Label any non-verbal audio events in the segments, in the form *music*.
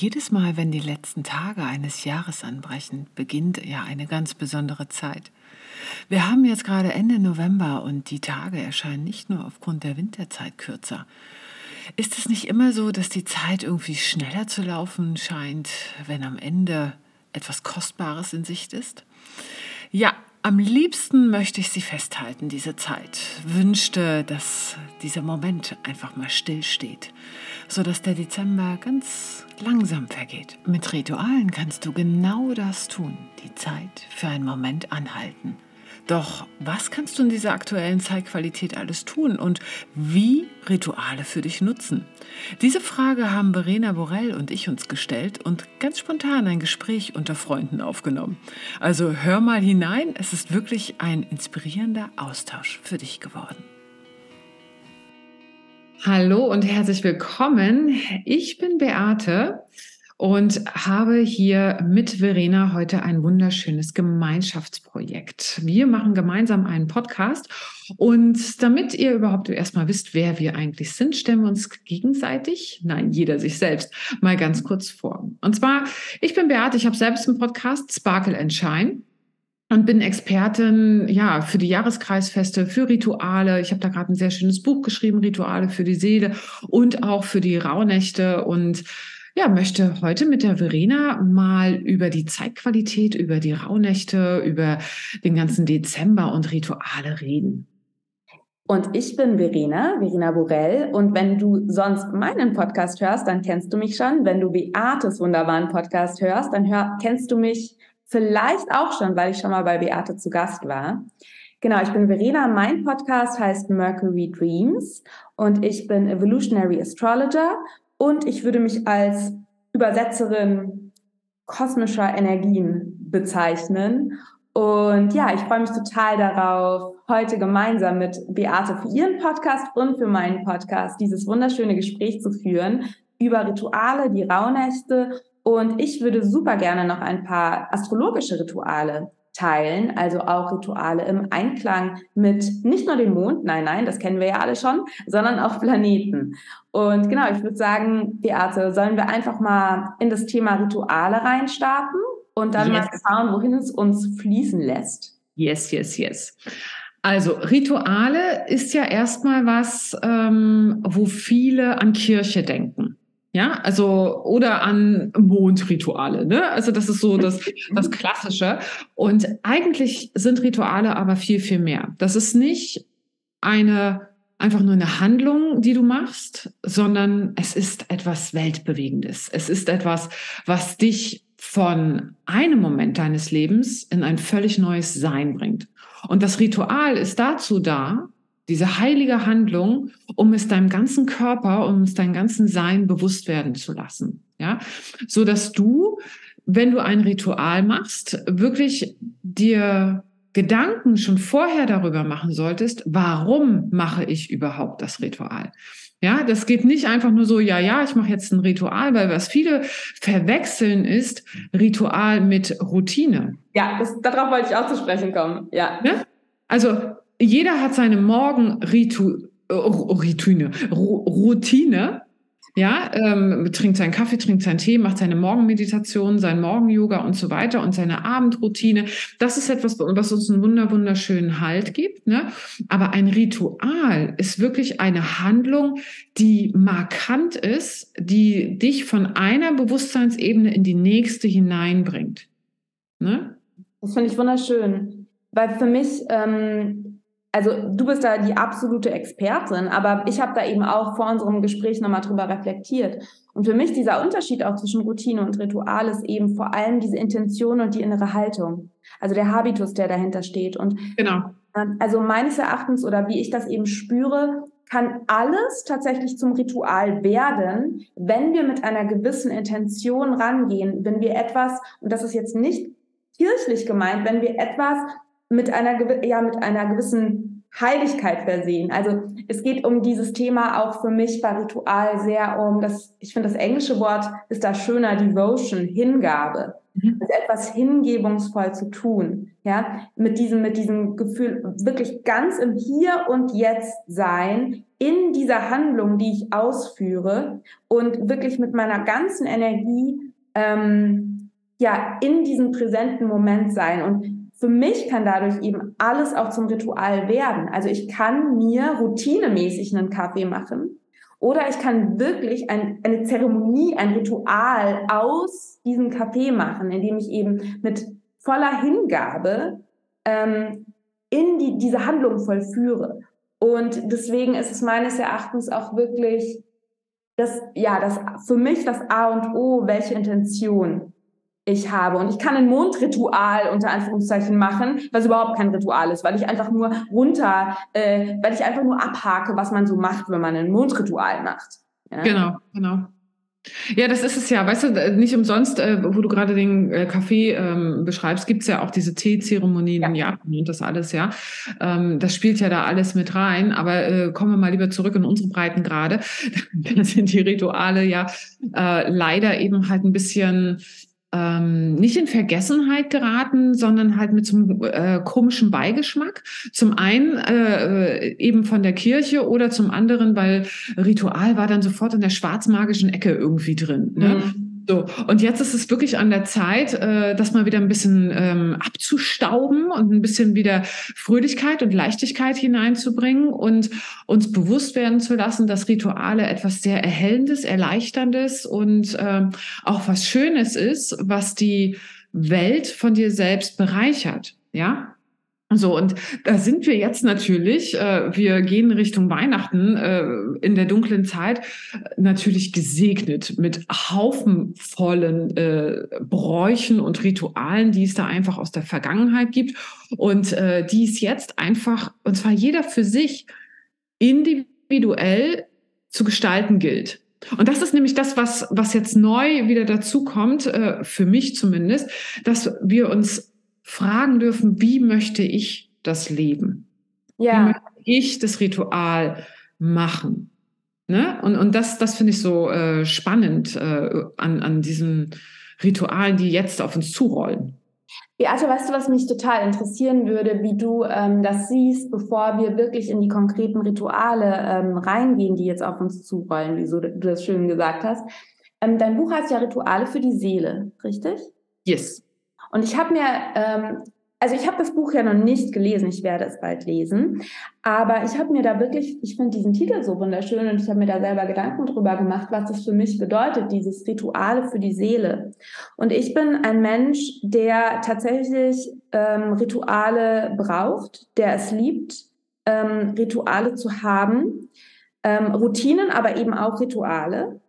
jedes Mal, wenn die letzten Tage eines Jahres anbrechen, beginnt ja eine ganz besondere Zeit. Wir haben jetzt gerade Ende November und die Tage erscheinen nicht nur aufgrund der Winterzeit kürzer. Ist es nicht immer so, dass die Zeit irgendwie schneller zu laufen scheint, wenn am Ende etwas Kostbares in Sicht ist? Ja, am liebsten möchte ich sie festhalten, diese Zeit. Wünschte, dass dieser Moment einfach mal stillsteht, sodass der Dezember ganz langsam vergeht. Mit Ritualen kannst du genau das tun, die Zeit für einen Moment anhalten doch was kannst du in dieser aktuellen Zeitqualität alles tun und wie Rituale für dich nutzen? Diese Frage haben Verena Borell und ich uns gestellt und ganz spontan ein Gespräch unter Freunden aufgenommen. Also hör mal hinein, es ist wirklich ein inspirierender Austausch für dich geworden. Hallo und herzlich willkommen. Ich bin Beate und habe hier mit Verena heute ein wunderschönes Gemeinschaftsprojekt. Wir machen gemeinsam einen Podcast und damit ihr überhaupt erstmal wisst, wer wir eigentlich sind, stellen wir uns gegenseitig, nein, jeder sich selbst, mal ganz kurz vor. Und zwar, ich bin Beate, ich habe selbst einen Podcast, Sparkle and Shine und bin Expertin ja für die Jahreskreisfeste, für Rituale. Ich habe da gerade ein sehr schönes Buch geschrieben, Rituale für die Seele und auch für die Rauhnächte und ja, möchte heute mit der Verena mal über die Zeitqualität, über die Rauhnächte, über den ganzen Dezember und Rituale reden. Und ich bin Verena, Verena Borell. Und wenn du sonst meinen Podcast hörst, dann kennst du mich schon. Wenn du Beates wunderbaren Podcast hörst, dann hör, kennst du mich vielleicht auch schon, weil ich schon mal bei Beate zu Gast war. Genau, ich bin Verena. Mein Podcast heißt Mercury Dreams und ich bin Evolutionary Astrologer und ich würde mich als Übersetzerin kosmischer Energien bezeichnen. Und ja, ich freue mich total darauf, heute gemeinsam mit Beate für ihren Podcast und für meinen Podcast dieses wunderschöne Gespräch zu führen über Rituale, die Rauhnächte. Und ich würde super gerne noch ein paar astrologische Rituale teilen, also auch Rituale im Einklang mit nicht nur dem Mond, nein, nein, das kennen wir ja alle schon, sondern auch Planeten. Und genau, ich würde sagen, Beate, sollen wir einfach mal in das Thema Rituale reinstarten und dann yes. mal schauen, wohin es uns fließen lässt. Yes, yes, yes. Also Rituale ist ja erstmal was, ähm, wo viele an Kirche denken. Ja, also oder an Mondrituale. Ne? Also das ist so das, *laughs* das Klassische. Und eigentlich sind Rituale aber viel, viel mehr. Das ist nicht eine einfach nur eine Handlung, die du machst, sondern es ist etwas Weltbewegendes. Es ist etwas, was dich von einem Moment deines Lebens in ein völlig neues Sein bringt. Und das Ritual ist dazu da, diese heilige Handlung, um es deinem ganzen Körper, um es deinem ganzen Sein bewusst werden zu lassen. Ja, so dass du, wenn du ein Ritual machst, wirklich dir Gedanken schon vorher darüber machen solltest, warum mache ich überhaupt das Ritual? Ja, das geht nicht einfach nur so, ja, ja, ich mache jetzt ein Ritual, weil was viele verwechseln ist Ritual mit Routine. Ja, das, darauf wollte ich auch zu sprechen kommen. Ja. ja? Also jeder hat seine Morgenroutine, Routine. Ja, ähm, trinkt seinen Kaffee, trinkt seinen Tee, macht seine Morgenmeditation, sein Morgen-Yoga und so weiter und seine Abendroutine. Das ist etwas, was uns einen wunder wunderschönen Halt gibt. Ne? Aber ein Ritual ist wirklich eine Handlung, die markant ist, die dich von einer Bewusstseinsebene in die nächste hineinbringt. Ne? Das finde ich wunderschön. Weil für mich ähm, also du bist da die absolute Expertin, aber ich habe da eben auch vor unserem Gespräch nochmal drüber reflektiert. Und für mich dieser Unterschied auch zwischen Routine und Ritual ist eben vor allem diese Intention und die innere Haltung. Also der Habitus, der dahinter steht. Und genau. Also meines Erachtens oder wie ich das eben spüre, kann alles tatsächlich zum Ritual werden, wenn wir mit einer gewissen Intention rangehen, wenn wir etwas, und das ist jetzt nicht kirchlich gemeint, wenn wir etwas mit einer, ja, mit einer gewissen Heiligkeit versehen. Also es geht um dieses Thema auch für mich bei Ritual sehr um das, ich finde das englische Wort ist da schöner, Devotion, Hingabe. Mhm. Also etwas hingebungsvoll zu tun. Ja, mit diesem, mit diesem Gefühl wirklich ganz im Hier und Jetzt sein, in dieser Handlung, die ich ausführe und wirklich mit meiner ganzen Energie ähm, ja in diesem präsenten Moment sein. Und für mich kann dadurch eben alles auch zum Ritual werden. Also ich kann mir routinemäßig einen Kaffee machen oder ich kann wirklich ein, eine Zeremonie, ein Ritual aus diesem Kaffee machen, indem ich eben mit voller Hingabe ähm, in die, diese Handlung vollführe. Und deswegen ist es meines Erachtens auch wirklich das, ja, das für mich das A und O, welche Intention ich habe. Und ich kann ein Mondritual unter Anführungszeichen machen, was überhaupt kein Ritual ist, weil ich einfach nur runter, äh, weil ich einfach nur abhake, was man so macht, wenn man ein Mondritual macht. Ja? Genau, genau. Ja, das ist es ja. Weißt du, nicht umsonst, äh, wo du gerade den äh, Kaffee ähm, beschreibst, gibt es ja auch diese Teezeremonien ja. in Japan und das alles, ja. Ähm, das spielt ja da alles mit rein. Aber äh, kommen wir mal lieber zurück in unsere Breitengrade. *laughs* da sind die Rituale ja äh, leider eben halt ein bisschen ähm, nicht in Vergessenheit geraten, sondern halt mit so einem äh, komischen Beigeschmack. Zum einen äh, eben von der Kirche oder zum anderen, weil Ritual war dann sofort in der schwarzmagischen Ecke irgendwie drin. Ne? Mhm. So, und jetzt ist es wirklich an der Zeit, äh, das mal wieder ein bisschen ähm, abzustauben und ein bisschen wieder Fröhlichkeit und Leichtigkeit hineinzubringen und uns bewusst werden zu lassen, dass Rituale etwas sehr Erhellendes, Erleichterndes und ähm, auch was Schönes ist, was die Welt von dir selbst bereichert. Ja, so, und da sind wir jetzt natürlich, äh, wir gehen Richtung Weihnachten äh, in der dunklen Zeit, natürlich gesegnet mit haufenvollen äh, Bräuchen und Ritualen, die es da einfach aus der Vergangenheit gibt und äh, die es jetzt einfach, und zwar jeder für sich, individuell zu gestalten gilt. Und das ist nämlich das, was, was jetzt neu wieder dazu kommt, äh, für mich zumindest, dass wir uns fragen dürfen, wie möchte ich das leben? Ja. Wie möchte ich das Ritual machen? Ne? Und, und das, das finde ich so äh, spannend äh, an, an diesen Ritualen, die jetzt auf uns zurollen. Beate, weißt du, was mich total interessieren würde, wie du ähm, das siehst, bevor wir wirklich in die konkreten Rituale ähm, reingehen, die jetzt auf uns zurollen, wie so, du das schön gesagt hast. Ähm, dein Buch heißt ja Rituale für die Seele, richtig? Yes. Und ich habe mir, ähm, also ich habe das Buch ja noch nicht gelesen, ich werde es bald lesen, aber ich habe mir da wirklich, ich finde diesen Titel so wunderschön und ich habe mir da selber Gedanken drüber gemacht, was das für mich bedeutet, dieses Rituale für die Seele. Und ich bin ein Mensch, der tatsächlich ähm, Rituale braucht, der es liebt, ähm, Rituale zu haben, ähm, Routinen, aber eben auch Rituale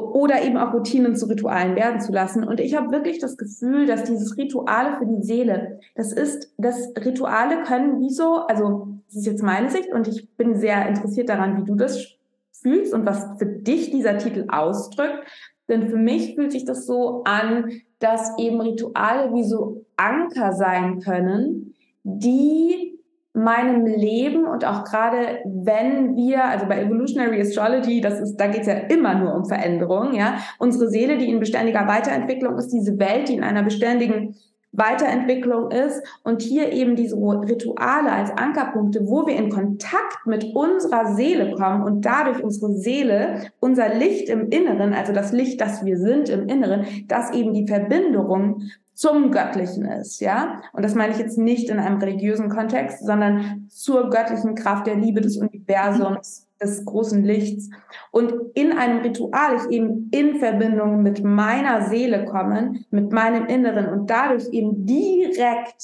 oder eben auch Routinen zu Ritualen werden zu lassen. Und ich habe wirklich das Gefühl, dass dieses Rituale für die Seele, das ist, dass Rituale können wie so, also das ist jetzt meine Sicht und ich bin sehr interessiert daran, wie du das fühlst und was für dich dieser Titel ausdrückt. Denn für mich fühlt sich das so an, dass eben Rituale wie so Anker sein können, die meinem Leben und auch gerade wenn wir, also bei Evolutionary Astrology, das ist, da geht es ja immer nur um Veränderung, ja. Unsere Seele, die in beständiger Weiterentwicklung ist, diese Welt, die in einer beständigen Weiterentwicklung ist und hier eben diese Rituale als Ankerpunkte, wo wir in Kontakt mit unserer Seele kommen und dadurch unsere Seele, unser Licht im Inneren, also das Licht, das wir sind im Inneren, das eben die Verbindung zum Göttlichen ist, ja. Und das meine ich jetzt nicht in einem religiösen Kontext, sondern zur göttlichen Kraft der Liebe des Universums, des großen Lichts. Und in einem Ritual ich eben in Verbindung mit meiner Seele kommen, mit meinem Inneren und dadurch eben direkt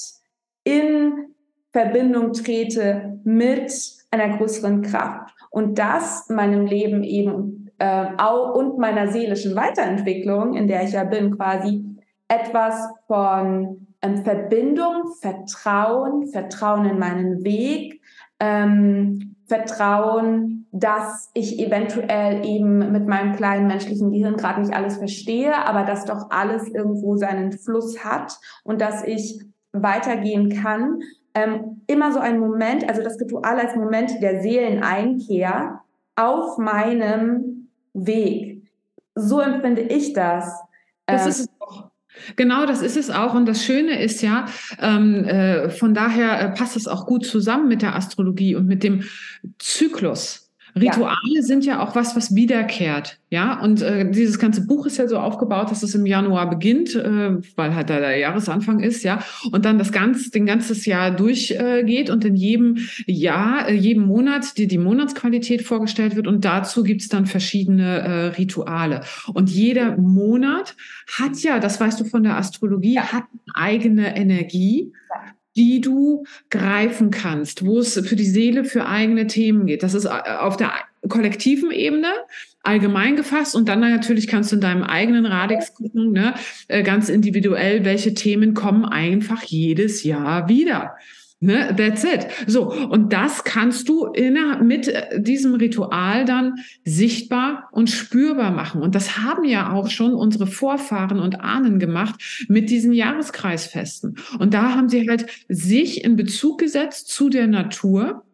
in Verbindung trete mit einer größeren Kraft. Und das meinem Leben eben äh, auch und meiner seelischen Weiterentwicklung, in der ich ja bin, quasi etwas von ähm, Verbindung, Vertrauen, Vertrauen in meinen Weg, ähm, Vertrauen, dass ich eventuell eben mit meinem kleinen menschlichen Gehirn gerade nicht alles verstehe, aber dass doch alles irgendwo seinen Fluss hat und dass ich weitergehen kann. Ähm, immer so ein Moment, also das Ritual als Moment der Seeleneinkehr auf meinem Weg. So empfinde ich das. Das ähm, ist es doch. Genau, das ist es auch. Und das Schöne ist ja, ähm, äh, von daher äh, passt es auch gut zusammen mit der Astrologie und mit dem Zyklus. Rituale ja. sind ja auch was, was wiederkehrt. Ja, und äh, dieses ganze Buch ist ja so aufgebaut, dass es im Januar beginnt, äh, weil halt da der Jahresanfang ist, ja, und dann das ganz, den ganzes Jahr durchgeht äh, und in jedem Jahr, äh, jedem Monat dir die Monatsqualität vorgestellt wird und dazu gibt's dann verschiedene äh, Rituale. Und jeder Monat hat ja, das weißt du von der Astrologie, ja. hat eine eigene Energie. Ja die du greifen kannst, wo es für die Seele für eigene Themen geht. Das ist äh, auf der kollektiven Ebene allgemein gefasst und dann natürlich kannst du in deinem eigenen Radix gucken, ne, äh, ganz individuell, welche Themen kommen einfach jedes Jahr wieder. Ne, that's it. So, und das kannst du in, mit äh, diesem Ritual dann sichtbar und spürbar machen. Und das haben ja auch schon unsere Vorfahren und Ahnen gemacht mit diesen Jahreskreisfesten. Und da haben sie halt sich in Bezug gesetzt zu der Natur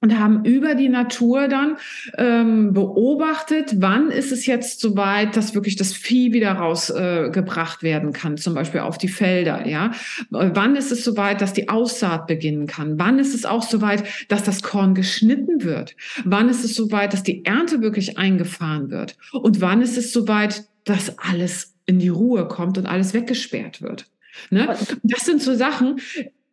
und haben über die Natur dann ähm, beobachtet, wann ist es jetzt soweit, dass wirklich das Vieh wieder rausgebracht äh, werden kann, zum Beispiel auf die Felder, ja. Wann ist es soweit, dass die Aussaat beginnen kann? Wann ist es auch soweit, dass das Korn geschnitten wird? Wann ist es soweit, dass die Ernte wirklich eingefahren wird? Und wann ist es soweit, dass alles in die Ruhe kommt und alles weggesperrt wird? Ne? Das sind so Sachen,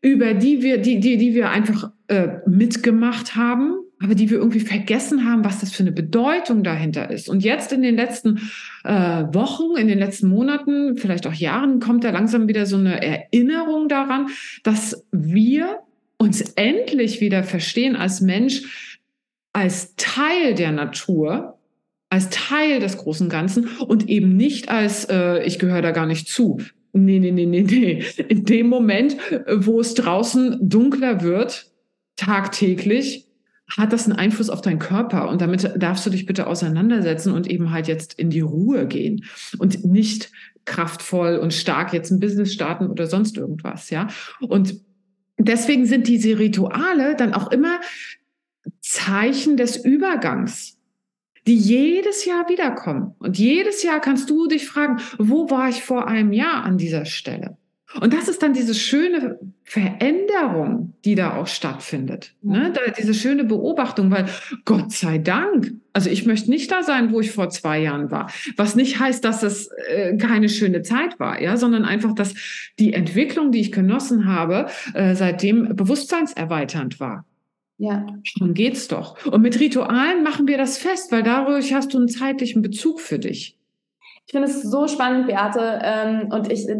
über die wir, die, die, die wir einfach äh, mitgemacht haben, aber die wir irgendwie vergessen haben, was das für eine Bedeutung dahinter ist. Und jetzt in den letzten äh, Wochen, in den letzten Monaten, vielleicht auch Jahren, kommt da langsam wieder so eine Erinnerung daran, dass wir uns endlich wieder verstehen als Mensch, als Teil der Natur, als Teil des großen Ganzen und eben nicht als äh, ich gehöre da gar nicht zu. Nee, nee, nee, nee, nee. In dem Moment, wo es draußen dunkler wird, tagtäglich, hat das einen Einfluss auf deinen Körper. Und damit darfst du dich bitte auseinandersetzen und eben halt jetzt in die Ruhe gehen und nicht kraftvoll und stark jetzt ein Business starten oder sonst irgendwas, ja. Und deswegen sind diese Rituale dann auch immer Zeichen des Übergangs die jedes Jahr wiederkommen. Und jedes Jahr kannst du dich fragen, wo war ich vor einem Jahr an dieser Stelle? Und das ist dann diese schöne Veränderung, die da auch stattfindet. Ne? Da, diese schöne Beobachtung, weil Gott sei Dank, also ich möchte nicht da sein, wo ich vor zwei Jahren war. Was nicht heißt, dass es äh, keine schöne Zeit war, ja, sondern einfach, dass die Entwicklung, die ich genossen habe, äh, seitdem bewusstseinserweiternd war. Ja. Schon geht's doch. Und mit Ritualen machen wir das fest, weil dadurch hast du einen zeitlichen Bezug für dich. Ich finde es so spannend, Beate. Ähm, und ich, äh,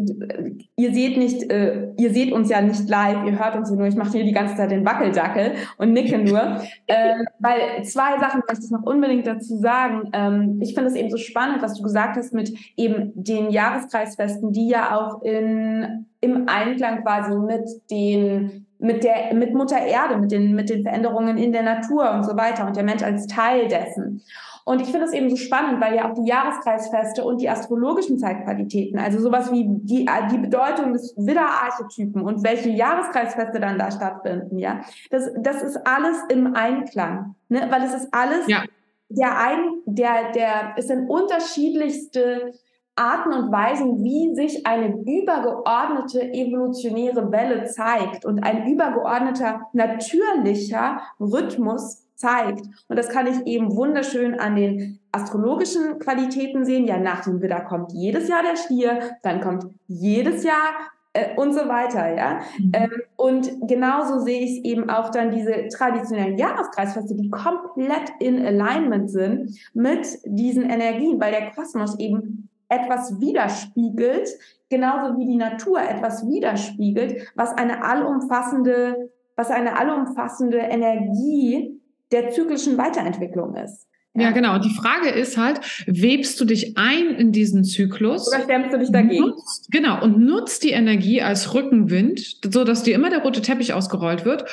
ihr seht nicht, äh, ihr seht uns ja nicht live, ihr hört uns nur. Ich mache hier die ganze Zeit den Wackeldackel und nicke nur. *laughs* ähm, weil zwei Sachen möchte ich noch unbedingt dazu sagen. Ähm, ich finde es eben so spannend, was du gesagt hast mit eben den Jahreskreisfesten, die ja auch in, im Einklang quasi mit den mit der, mit Mutter Erde, mit den, mit den Veränderungen in der Natur und so weiter und der Mensch als Teil dessen. Und ich finde es eben so spannend, weil ja auch die Jahreskreisfeste und die astrologischen Zeitqualitäten, also sowas wie die, die Bedeutung des Widderarchetypen und welche Jahreskreisfeste dann da stattfinden, ja, das, das ist alles im Einklang, ne? weil es ist alles ja. der ein, der, der, es sind unterschiedlichste Arten und Weisen, wie sich eine übergeordnete evolutionäre Welle zeigt und ein übergeordneter natürlicher Rhythmus zeigt. Und das kann ich eben wunderschön an den astrologischen Qualitäten sehen. Ja, nach dem Widder kommt jedes Jahr der Stier, dann kommt jedes Jahr äh, und so weiter, ja. Mhm. Ähm, und genauso sehe ich eben auch dann diese traditionellen Jahreskreisfeste, die komplett in Alignment sind mit diesen Energien, weil der Kosmos eben etwas widerspiegelt, genauso wie die Natur etwas widerspiegelt, was eine allumfassende, was eine allumfassende Energie der zyklischen Weiterentwicklung ist. Ja, genau. Und die Frage ist halt, webst du dich ein in diesen Zyklus? Oder stemmst du dich dagegen? Nutzt, genau. Und nutzt die Energie als Rückenwind, so dass dir immer der rote Teppich ausgerollt wird.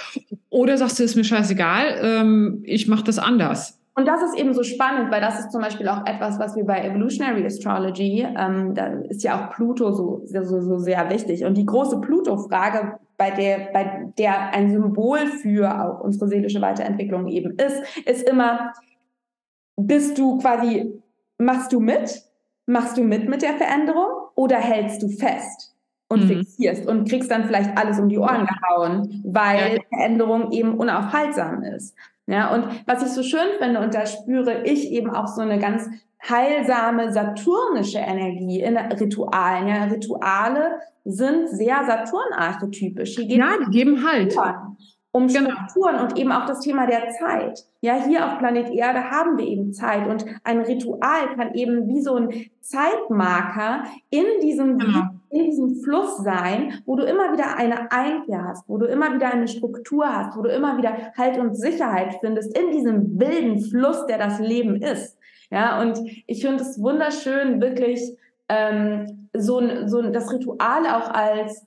Oder sagst du, ist mir scheißegal, ähm, ich mache das anders. Und das ist eben so spannend, weil das ist zum Beispiel auch etwas, was wir bei Evolutionary Astrology, ähm, da ist ja auch Pluto so, so, so sehr wichtig. Und die große Pluto-Frage, bei der, bei der ein Symbol für auch unsere seelische Weiterentwicklung eben ist, ist immer, bist du quasi, machst du mit? Machst du mit mit der Veränderung oder hältst du fest? und mhm. fixierst und kriegst dann vielleicht alles um die Ohren gehauen, weil. Veränderung eben unaufhaltsam ist. Ja, und was ich so schön finde, und da spüre ich eben auch so eine ganz heilsame saturnische Energie in Ritualen. Ja, Rituale sind sehr Saturn-archetypisch. Ja, die geben Halt um genau. Strukturen und eben auch das Thema der Zeit. Ja, hier auf Planet Erde haben wir eben Zeit und ein Ritual kann eben wie so ein Zeitmarker in diesem, genau. In diesem Fluss sein, wo du immer wieder eine Einkehr hast, wo du immer wieder eine Struktur hast, wo du immer wieder Halt und Sicherheit findest in diesem wilden Fluss, der das Leben ist. Ja, und ich finde es wunderschön, wirklich ähm, so, so das Ritual auch als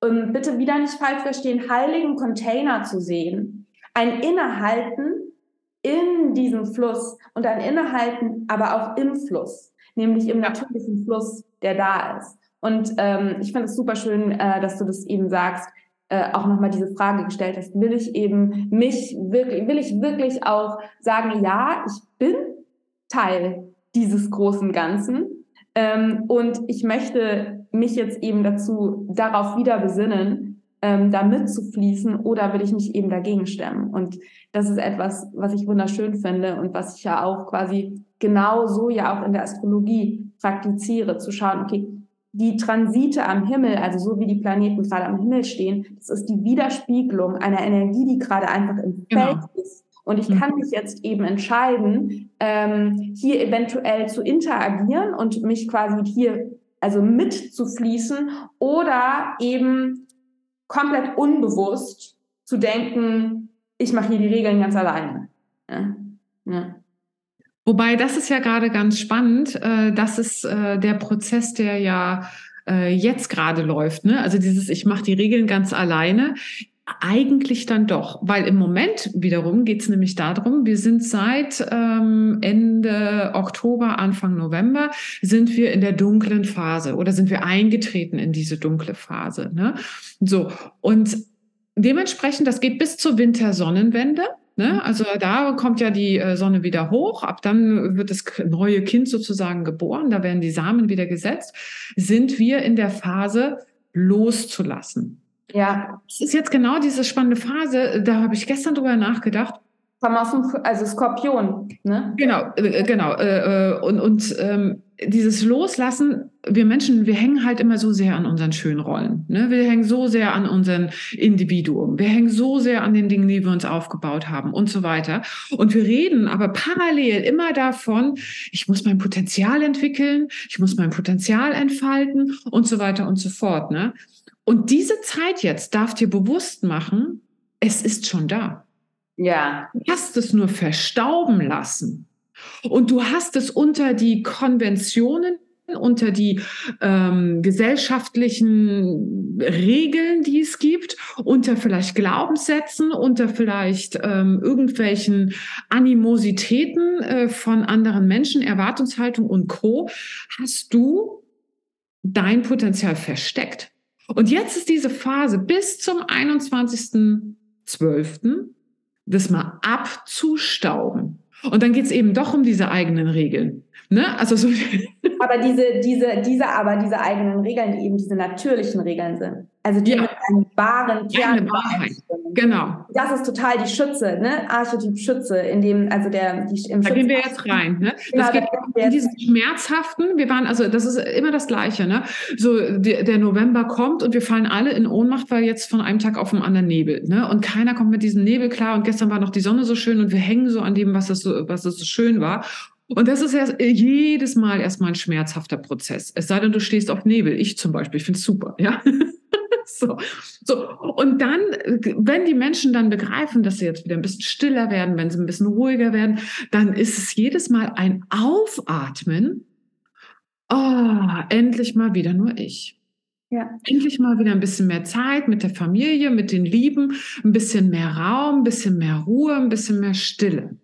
um bitte wieder nicht falsch verstehen, heiligen Container zu sehen. Ein Innehalten in diesem Fluss und ein Innehalten aber auch im Fluss, nämlich im natürlichen Fluss, der da ist. Und ähm, ich finde es super schön, äh, dass du das eben sagst, äh, auch nochmal diese Frage gestellt hast, will ich eben mich wirklich, will ich wirklich auch sagen, ja, ich bin Teil dieses großen Ganzen ähm, und ich möchte mich jetzt eben dazu, darauf wieder besinnen, ähm, da mitzufließen oder will ich mich eben dagegen stemmen? Und das ist etwas, was ich wunderschön finde und was ich ja auch quasi genau so ja auch in der Astrologie praktiziere, zu schauen, okay, die Transite am Himmel, also so wie die Planeten gerade am Himmel stehen, das ist die Widerspiegelung einer Energie, die gerade einfach im genau. Feld ist. Und ich kann mhm. mich jetzt eben entscheiden, ähm, hier eventuell zu interagieren und mich quasi hier also mitzufließen oder eben komplett unbewusst zu denken, ich mache hier die Regeln ganz alleine. Ja. Ja. Wobei, das ist ja gerade ganz spannend. Äh, das ist äh, der Prozess, der ja äh, jetzt gerade läuft. Ne? Also dieses, ich mache die Regeln ganz alleine. Eigentlich dann doch, weil im Moment wiederum geht es nämlich darum, wir sind seit ähm, Ende Oktober, Anfang November, sind wir in der dunklen Phase oder sind wir eingetreten in diese dunkle Phase. Ne? So, und dementsprechend, das geht bis zur Wintersonnenwende. Ne? Also da kommt ja die äh, Sonne wieder hoch, ab dann wird das neue Kind sozusagen geboren, da werden die Samen wieder gesetzt, sind wir in der Phase loszulassen. Ja. Das ist jetzt genau diese spannende Phase. Da habe ich gestern drüber nachgedacht. Komm aus dem, also Skorpion, ne? Genau, äh, genau. Äh, und und ähm, dieses Loslassen, wir Menschen, wir hängen halt immer so sehr an unseren schönen Rollen. Ne? Wir hängen so sehr an unserem Individuum. Wir hängen so sehr an den Dingen, die wir uns aufgebaut haben und so weiter. Und wir reden aber parallel immer davon, ich muss mein Potenzial entwickeln, ich muss mein Potenzial entfalten und so weiter und so fort. Ne? Und diese Zeit jetzt darf dir bewusst machen, es ist schon da. Ja. Du hast es nur verstauben lassen. Und du hast es unter die Konventionen, unter die ähm, gesellschaftlichen Regeln, die es gibt, unter vielleicht Glaubenssätzen, unter vielleicht ähm, irgendwelchen Animositäten äh, von anderen Menschen, Erwartungshaltung und Co, hast du dein Potenzial versteckt. Und jetzt ist diese Phase bis zum 21.12. das mal abzustauben. Und dann geht es eben doch um diese eigenen Regeln. Ne? Also so *laughs* aber diese, diese, diese, aber diese eigenen Regeln, die eben diese natürlichen Regeln sind. Also die ja. mit einem wahren Kern. Eine Wahrheit. Genau. Das ist total die Schütze, ne? Archetyp Schütze, in dem, also der, die im Da gehen wir jetzt rein, ne? Genau, das geht in diesen schmerzhaften, wir waren, also das ist immer das Gleiche, ne? So, der, der November kommt und wir fallen alle in Ohnmacht, weil jetzt von einem Tag auf den anderen Nebel, ne? Und keiner kommt mit diesem Nebel klar und gestern war noch die Sonne so schön und wir hängen so an dem, was das so, was das so schön war. Und das ist ja jedes Mal erstmal ein schmerzhafter Prozess. Es sei denn, du stehst auf Nebel. Ich zum Beispiel, ich finde es super, ja. *laughs* so. so. Und dann, wenn die Menschen dann begreifen, dass sie jetzt wieder ein bisschen stiller werden, wenn sie ein bisschen ruhiger werden, dann ist es jedes Mal ein Aufatmen. Oh, endlich mal wieder nur ich. Ja. Endlich mal wieder ein bisschen mehr Zeit mit der Familie, mit den Lieben, ein bisschen mehr Raum, ein bisschen mehr Ruhe, ein bisschen mehr Stille.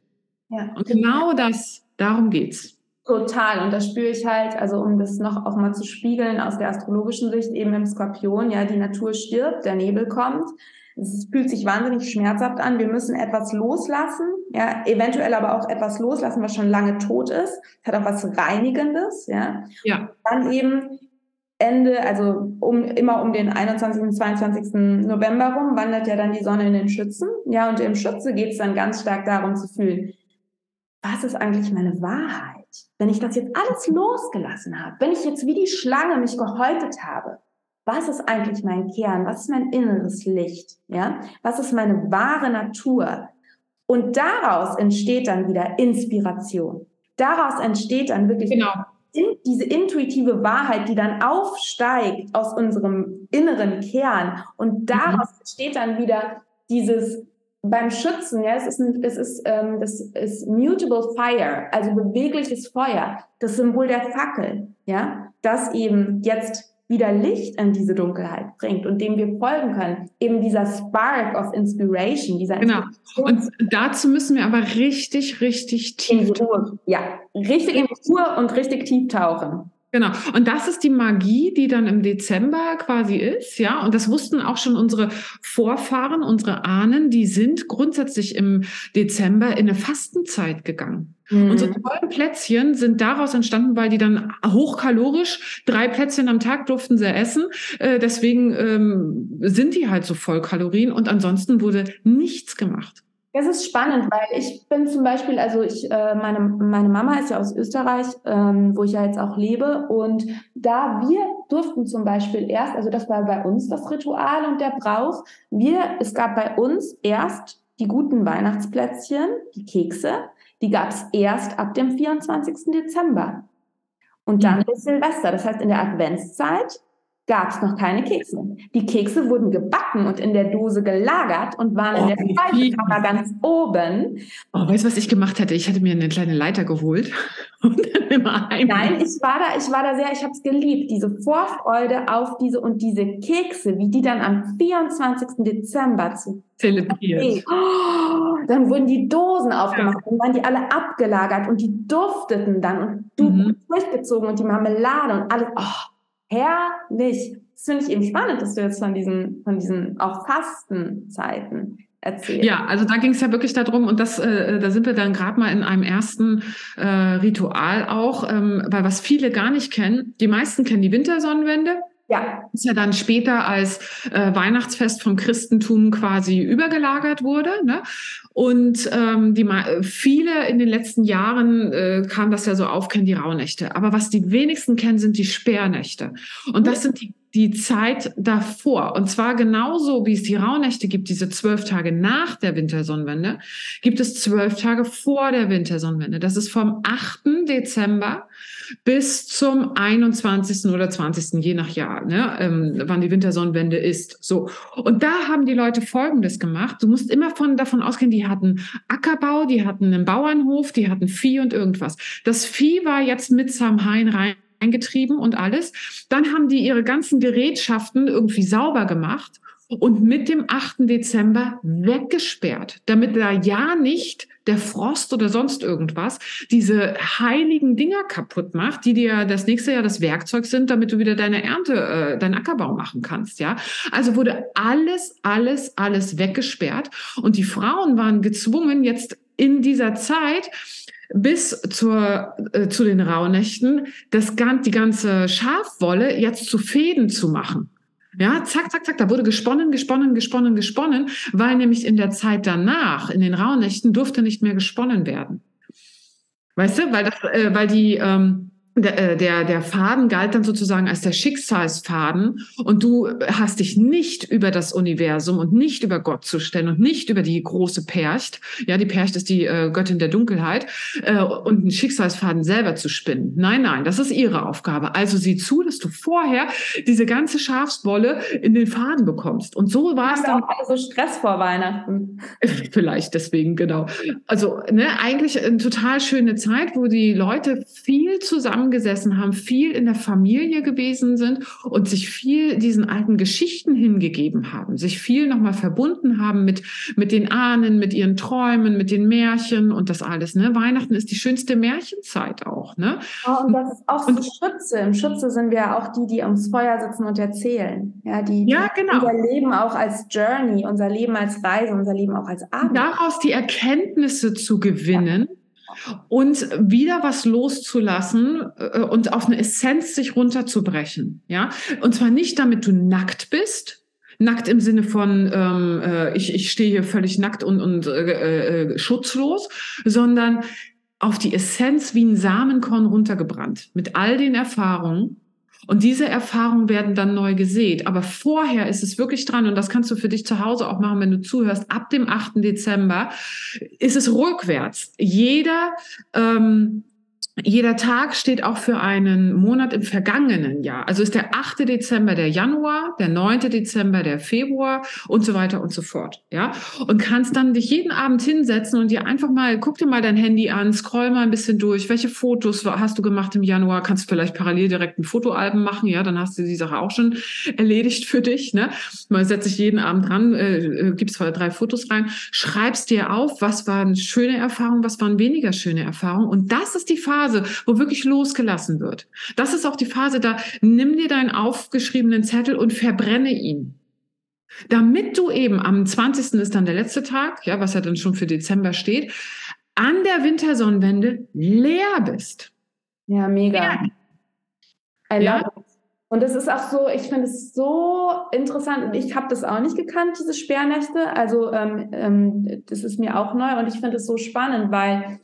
Ja. Und genau das Darum geht's. Total. Und das spüre ich halt, also um das noch auch mal zu spiegeln aus der astrologischen Sicht, eben im Skorpion, ja, die Natur stirbt, der Nebel kommt. Es fühlt sich wahnsinnig schmerzhaft an. Wir müssen etwas loslassen, ja, eventuell aber auch etwas loslassen, was schon lange tot ist. Hat auch was Reinigendes, ja. Ja. Dann eben Ende, also um, immer um den 21. und 22. November rum, wandert ja dann die Sonne in den Schützen. Ja, und im Schütze geht es dann ganz stark darum zu fühlen, was ist eigentlich meine Wahrheit? Wenn ich das jetzt alles losgelassen habe, wenn ich jetzt wie die Schlange mich gehäutet habe, was ist eigentlich mein Kern? Was ist mein inneres Licht? Ja, was ist meine wahre Natur? Und daraus entsteht dann wieder Inspiration. Daraus entsteht dann wirklich genau. diese intuitive Wahrheit, die dann aufsteigt aus unserem inneren Kern. Und daraus mhm. entsteht dann wieder dieses beim Schützen, ja, es ist, ein, es ist, ähm, das ist mutable fire, also bewegliches Feuer, das Symbol der Fackel, ja, das eben jetzt wieder Licht in diese Dunkelheit bringt und dem wir folgen können. Eben dieser Spark of Inspiration, dieser Genau. Und dazu müssen wir aber richtig, richtig tief tauchen. Ja, richtig in die Ruhe und richtig tief tauchen. Genau. Und das ist die Magie, die dann im Dezember quasi ist, ja. Und das wussten auch schon unsere Vorfahren, unsere Ahnen, die sind grundsätzlich im Dezember in eine Fastenzeit gegangen. Mhm. Unsere tollen Plätzchen sind daraus entstanden, weil die dann hochkalorisch, drei Plätzchen am Tag durften sie essen. Äh, deswegen ähm, sind die halt so voll Kalorien und ansonsten wurde nichts gemacht. Das ist spannend, weil ich bin zum Beispiel, also ich, äh, meine, meine Mama ist ja aus Österreich, ähm, wo ich ja jetzt auch lebe. Und da wir durften zum Beispiel erst, also das war bei uns das Ritual und der Brauch, wir, es gab bei uns erst die guten Weihnachtsplätzchen, die Kekse, die gab es erst ab dem 24. Dezember. Und dann mhm. ist Silvester. Das heißt, in der Adventszeit gab es noch keine Kekse. Die Kekse wurden gebacken und in der Dose gelagert und waren oh, in der Speisekammer ganz oben. Oh, weißt du, was ich gemacht hätte? Ich hätte mir eine kleine Leiter geholt *laughs* und dann immer heim. Nein, ich war da, ich war da sehr, ich habe es geliebt, diese Vorfreude auf diese und diese Kekse, wie die dann am 24. Dezember zu zelebriert. Oh, dann wurden die Dosen aufgemacht ja. und waren die alle abgelagert und die dufteten dann und du mhm. durchgezogen und die Marmelade und alles. Oh, herrlich. Das finde ich eben spannend, dass du jetzt von diesen, von diesen auch Fastenzeiten erzählst. Ja, also da ging es ja wirklich darum, und das, äh, da sind wir dann gerade mal in einem ersten äh, Ritual auch, ähm, weil was viele gar nicht kennen, die meisten kennen die Wintersonnenwende. Ja. Ist ja dann später als äh, Weihnachtsfest vom Christentum quasi übergelagert wurde. Ne? Und ähm, die, viele in den letzten Jahren äh, kam das ja so auf, kennen die Rauhnächte. Aber was die wenigsten kennen, sind die Sperrnächte. Und das sind die die Zeit davor. Und zwar genauso, wie es die Rauhnächte gibt, diese zwölf Tage nach der Wintersonnenwende, gibt es zwölf Tage vor der Wintersonnenwende. Das ist vom 8. Dezember bis zum 21. oder 20. je nach Jahr, ne, ähm, wann die Wintersonnenwende ist. So. Und da haben die Leute Folgendes gemacht. Du musst immer von, davon ausgehen, die hatten Ackerbau, die hatten einen Bauernhof, die hatten Vieh und irgendwas. Das Vieh war jetzt mit Samhain rein eingetrieben und alles. Dann haben die ihre ganzen Gerätschaften irgendwie sauber gemacht und mit dem 8. Dezember weggesperrt, damit da ja nicht der Frost oder sonst irgendwas diese heiligen Dinger kaputt macht, die dir das nächste Jahr das Werkzeug sind, damit du wieder deine Ernte, äh, deinen Ackerbau machen kannst, ja. Also wurde alles, alles, alles weggesperrt und die Frauen waren gezwungen, jetzt in dieser Zeit bis zur, äh, zu den Rauhnächten das, die ganze Schafwolle jetzt zu Fäden zu machen. Ja, zack, zack, zack, da wurde gesponnen, gesponnen, gesponnen, gesponnen, weil nämlich in der Zeit danach, in den Rauhnächten, durfte nicht mehr gesponnen werden. Weißt du, weil, das, äh, weil die, ähm, der, äh, der, der Faden galt dann sozusagen als der Schicksalsfaden und du hast dich nicht über das Universum und nicht über Gott zu stellen und nicht über die große Percht, ja, die Percht ist die äh, Göttin der Dunkelheit, äh, und einen Schicksalsfaden selber zu spinnen. Nein, nein, das ist ihre Aufgabe. Also sieh zu, dass du vorher diese ganze Schafswolle in den Faden bekommst. Und so war es dann. Auch alle so Stress vor Weihnachten. Vielleicht deswegen, genau. Also, ne, eigentlich eine total schöne Zeit, wo die Leute viel zusammen zusammengesessen haben, viel in der Familie gewesen sind und sich viel diesen alten Geschichten hingegeben haben, sich viel nochmal verbunden haben mit, mit den Ahnen, mit ihren Träumen, mit den Märchen und das alles. Ne? Weihnachten ist die schönste Märchenzeit auch. Ne? Oh, und das ist auch so Schütze. Im Schütze sind wir ja auch die, die ums Feuer sitzen und erzählen. Ja, die, ja, genau. unser Leben auch als Journey, unser Leben als Reise, unser Leben auch als Abend. Daraus die Erkenntnisse zu gewinnen. Ja und wieder was loszulassen äh, und auf eine Essenz sich runterzubrechen. Ja, und zwar nicht, damit du nackt bist. Nackt im Sinne von, ähm, äh, ich, ich stehe hier völlig nackt und, und äh, äh, schutzlos, sondern auf die Essenz wie ein Samenkorn runtergebrannt. Mit all den Erfahrungen, und diese Erfahrungen werden dann neu gesät. Aber vorher ist es wirklich dran, und das kannst du für dich zu Hause auch machen, wenn du zuhörst, ab dem 8. Dezember ist es rückwärts. Jeder ähm, jeder Tag steht auch für einen Monat im vergangenen Jahr. Also ist der 8. Dezember der Januar, der 9. Dezember der Februar und so weiter und so fort. Ja, und kannst dann dich jeden Abend hinsetzen und dir einfach mal, guck dir mal dein Handy an, scroll mal ein bisschen durch. Welche Fotos hast du gemacht im Januar? Kannst du vielleicht parallel direkt ein Fotoalbum machen? Ja, dann hast du die Sache auch schon erledigt für dich. Ne? Mal setze ich jeden Abend dran, äh, äh gibst drei Fotos rein, schreibst dir auf, was waren schöne Erfahrungen, was waren weniger schöne Erfahrungen. Und das ist die Phase, Phase, wo wirklich losgelassen wird. Das ist auch die Phase, da nimm dir deinen aufgeschriebenen Zettel und verbrenne ihn. Damit du eben am 20. ist dann der letzte Tag, ja, was ja dann schon für Dezember steht, an der Wintersonnenwende leer bist. Ja, mega. Ja. ja. Und es ist auch so, ich finde es so interessant und ich habe das auch nicht gekannt, diese Sperrnächte. Also ähm, ähm, das ist mir auch neu und ich finde es so spannend, weil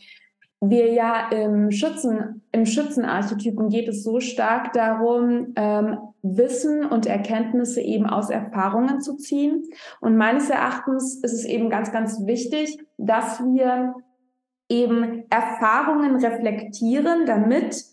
wir ja im Schützen, im Schützenarchetypen geht es so stark darum, ähm, Wissen und Erkenntnisse eben aus Erfahrungen zu ziehen. Und meines Erachtens ist es eben ganz, ganz wichtig, dass wir eben Erfahrungen reflektieren, damit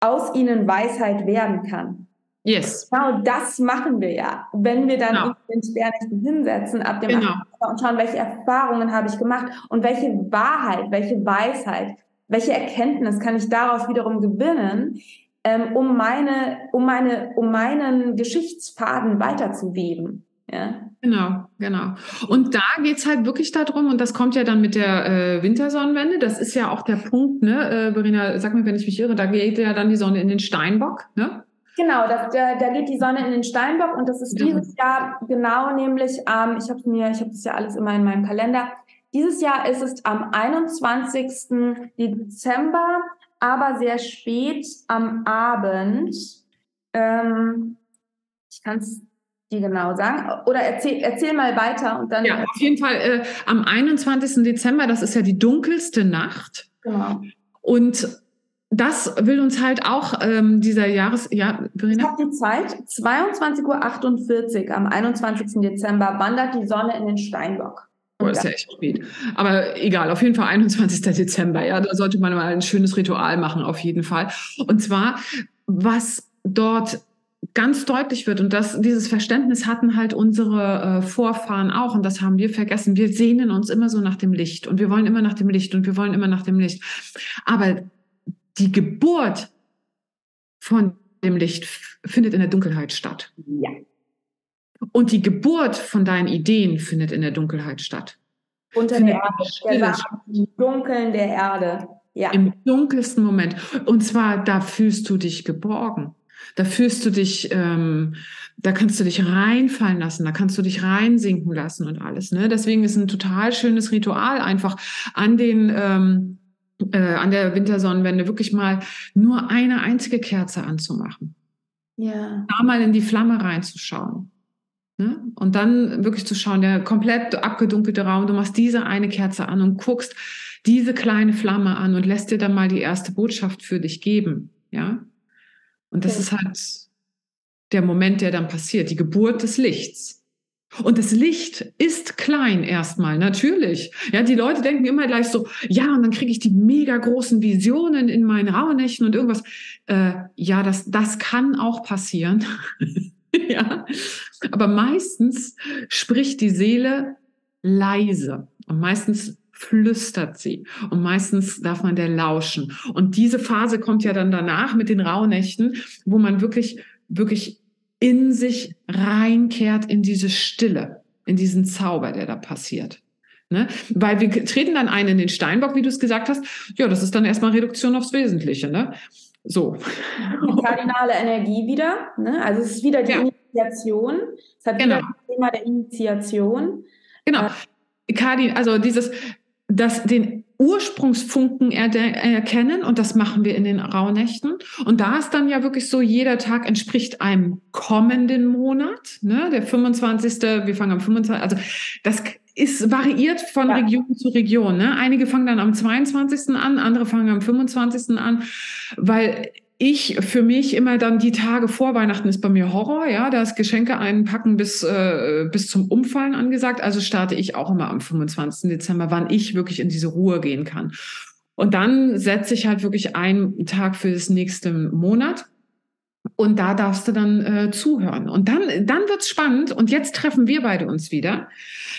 aus ihnen Weisheit werden kann. Yes. Genau das machen wir ja. Wenn wir dann genau. den Sperrnächten hinsetzen ab dem genau. und schauen, welche Erfahrungen habe ich gemacht und welche Wahrheit, welche Weisheit, welche Erkenntnis kann ich daraus wiederum gewinnen, ähm, um meine, um meine, um meinen Geschichtsfaden weiterzuweben. Ja. Genau, genau. Und da geht es halt wirklich darum, und das kommt ja dann mit der äh, Wintersonnenwende, das ist ja auch der Punkt, ne, äh, Verena, sag mir, wenn ich mich irre, da geht ja dann die Sonne in den Steinbock, ne? Genau, da, da, da geht die Sonne in den Steinbock und das ist dieses Jahr genau nämlich, ähm, ich habe mir, ich habe das ja alles immer in meinem Kalender. Dieses Jahr ist es am 21. Dezember, aber sehr spät am Abend. Ähm, ich kann es dir genau sagen. Oder erzähl, erzähl mal weiter und dann. Ja, auf jeden Fall äh, am 21. Dezember, das ist ja die dunkelste Nacht. Genau. Und das will uns halt auch ähm, dieser Jahres... Ja, Verena? Ich habe die Zeit. 22.48 Uhr am 21. Dezember wandert die Sonne in den Steinbock. Oh, ist ja echt spät. Aber egal, auf jeden Fall 21. Dezember. Ja, da sollte man mal ein schönes Ritual machen, auf jeden Fall. Und zwar, was dort ganz deutlich wird und das, dieses Verständnis hatten halt unsere äh, Vorfahren auch und das haben wir vergessen. Wir sehnen uns immer so nach dem Licht und wir wollen immer nach dem Licht und wir wollen immer nach dem Licht. Aber die Geburt von dem Licht findet in der Dunkelheit statt. Ja. Und die Geburt von deinen Ideen findet in der Dunkelheit statt. Unter findet der Erde, im Dunkeln der Erde. Ja. Im dunkelsten Moment. Und zwar, da fühlst du dich geborgen. Da fühlst du dich, ähm, da kannst du dich reinfallen lassen, da kannst du dich reinsinken lassen und alles. Ne? Deswegen ist ein total schönes Ritual einfach an den ähm, äh, an der Wintersonnenwende wirklich mal nur eine einzige Kerze anzumachen. Ja. Da mal in die Flamme reinzuschauen. Ne? Und dann wirklich zu schauen, der komplett abgedunkelte Raum, du machst diese eine Kerze an und guckst diese kleine Flamme an und lässt dir dann mal die erste Botschaft für dich geben. Ja. Und das okay. ist halt der Moment, der dann passiert, die Geburt des Lichts. Und das Licht ist klein erstmal, natürlich. Ja, die Leute denken immer gleich so, ja, und dann kriege ich die mega großen Visionen in meinen Rauhnächten und irgendwas. Äh, ja, das, das kann auch passieren. *laughs* ja, aber meistens spricht die Seele leise und meistens flüstert sie und meistens darf man der lauschen. Und diese Phase kommt ja dann danach mit den Rauhnächten, wo man wirklich, wirklich in sich reinkehrt in diese Stille, in diesen Zauber, der da passiert. Ne? Weil wir treten dann ein in den Steinbock, wie du es gesagt hast. Ja, das ist dann erstmal Reduktion aufs Wesentliche. Ne? So. Die kardinale Energie wieder. Ne? Also es ist wieder die ja. Initiation. Es hat genau. wieder das Thema der Initiation. Genau. Äh, Kardin, also dieses, das, den Ursprungsfunken erkennen und das machen wir in den Rauhnächten. Und da ist dann ja wirklich so, jeder Tag entspricht einem kommenden Monat, ne? der 25. Wir fangen am 25. Also das ist variiert von ja. Region zu Region. Ne? Einige fangen dann am 22. an, andere fangen am 25. an, weil ich für mich immer dann die Tage vor Weihnachten ist bei mir Horror, ja, da ist Geschenke einpacken bis, äh, bis zum Umfallen angesagt. Also starte ich auch immer am 25. Dezember, wann ich wirklich in diese Ruhe gehen kann. Und dann setze ich halt wirklich einen Tag für das nächste Monat. Und da darfst du dann äh, zuhören. Und dann, dann wird's spannend. Und jetzt treffen wir beide uns wieder.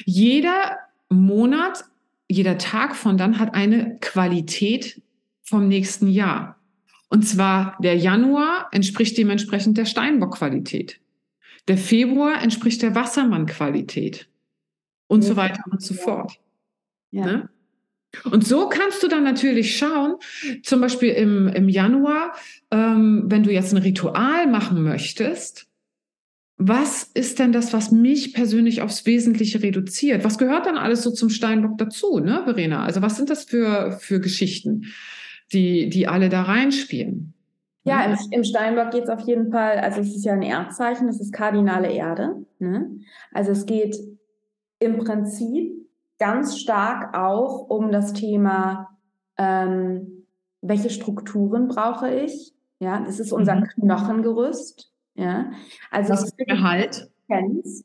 Jeder Monat, jeder Tag von dann hat eine Qualität vom nächsten Jahr. Und zwar der Januar entspricht dementsprechend der Steinbock-Qualität. Der Februar entspricht der Wassermann-Qualität. Und ja. so weiter und so fort. Ja. Ne? Und so kannst du dann natürlich schauen, zum Beispiel im, im Januar, ähm, wenn du jetzt ein Ritual machen möchtest, was ist denn das, was mich persönlich aufs Wesentliche reduziert? Was gehört dann alles so zum Steinbock dazu, ne, Verena? Also was sind das für, für Geschichten? Die, die alle da reinspielen. Ja, im, im Steinbock geht es auf jeden Fall, also es ist ja ein Erdzeichen, das ist kardinale Erde. Ne? Also es geht im Prinzip ganz stark auch um das Thema, ähm, welche Strukturen brauche ich? Ja, das ist unser mhm. Knochengerüst. Ja, also was gibt mir Halt?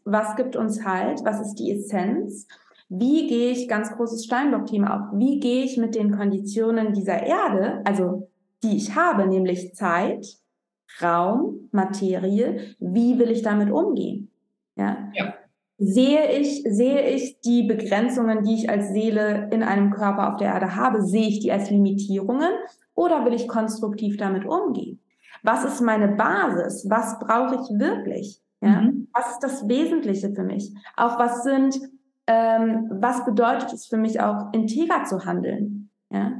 Was gibt uns Halt? Was ist die Essenz? Wie gehe ich, ganz großes Steinbock-Thema auch, wie gehe ich mit den Konditionen dieser Erde, also die ich habe, nämlich Zeit, Raum, Materie, wie will ich damit umgehen? Ja. ja. Sehe ich, sehe ich die Begrenzungen, die ich als Seele in einem Körper auf der Erde habe, sehe ich die als Limitierungen oder will ich konstruktiv damit umgehen? Was ist meine Basis? Was brauche ich wirklich? Ja? Mhm. Was ist das Wesentliche für mich? Auch was sind ähm, was bedeutet es für mich auch, integer zu handeln? Ja?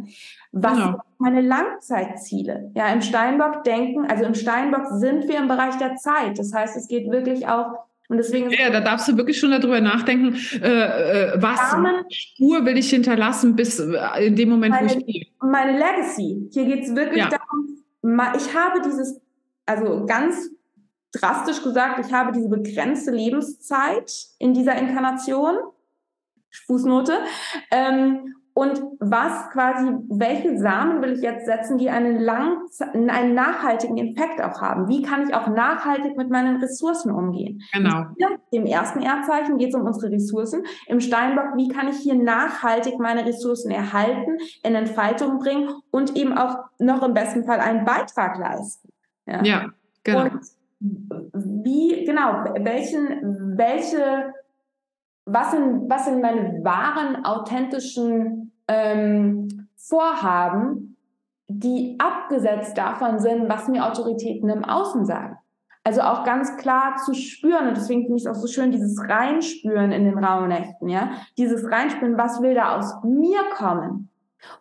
Was genau. sind meine Langzeitziele? Ja, im Steinbock denken, also im Steinbock sind wir im Bereich der Zeit. Das heißt, es geht wirklich auch und deswegen ja, da darfst du wirklich schon darüber nachdenken, äh, äh was Rahmen, Spur will ich hinterlassen, bis äh, in dem Moment, meine, wo ich gehe. Meine Legacy. Hier geht es wirklich ja. darum, ich habe dieses, also ganz drastisch gesagt, ich habe diese begrenzte Lebenszeit in dieser Inkarnation Fußnote. Ähm, und was quasi, welche Samen will ich jetzt setzen, die einen lang, einen nachhaltigen Effekt auch haben? Wie kann ich auch nachhaltig mit meinen Ressourcen umgehen? Genau. Hier, Im ersten Erdzeichen geht es um unsere Ressourcen. Im Steinbock, wie kann ich hier nachhaltig meine Ressourcen erhalten, in Entfaltung bringen und eben auch noch im besten Fall einen Beitrag leisten? Ja, ja genau. Und wie, genau, welchen, welche was sind, was sind meine wahren, authentischen ähm, Vorhaben, die abgesetzt davon sind, was mir Autoritäten im Außen sagen. Also auch ganz klar zu spüren, und deswegen finde ich es auch so schön, dieses Reinspüren in den Rauhnächten, ja, dieses Reinspüren, was will da aus mir kommen?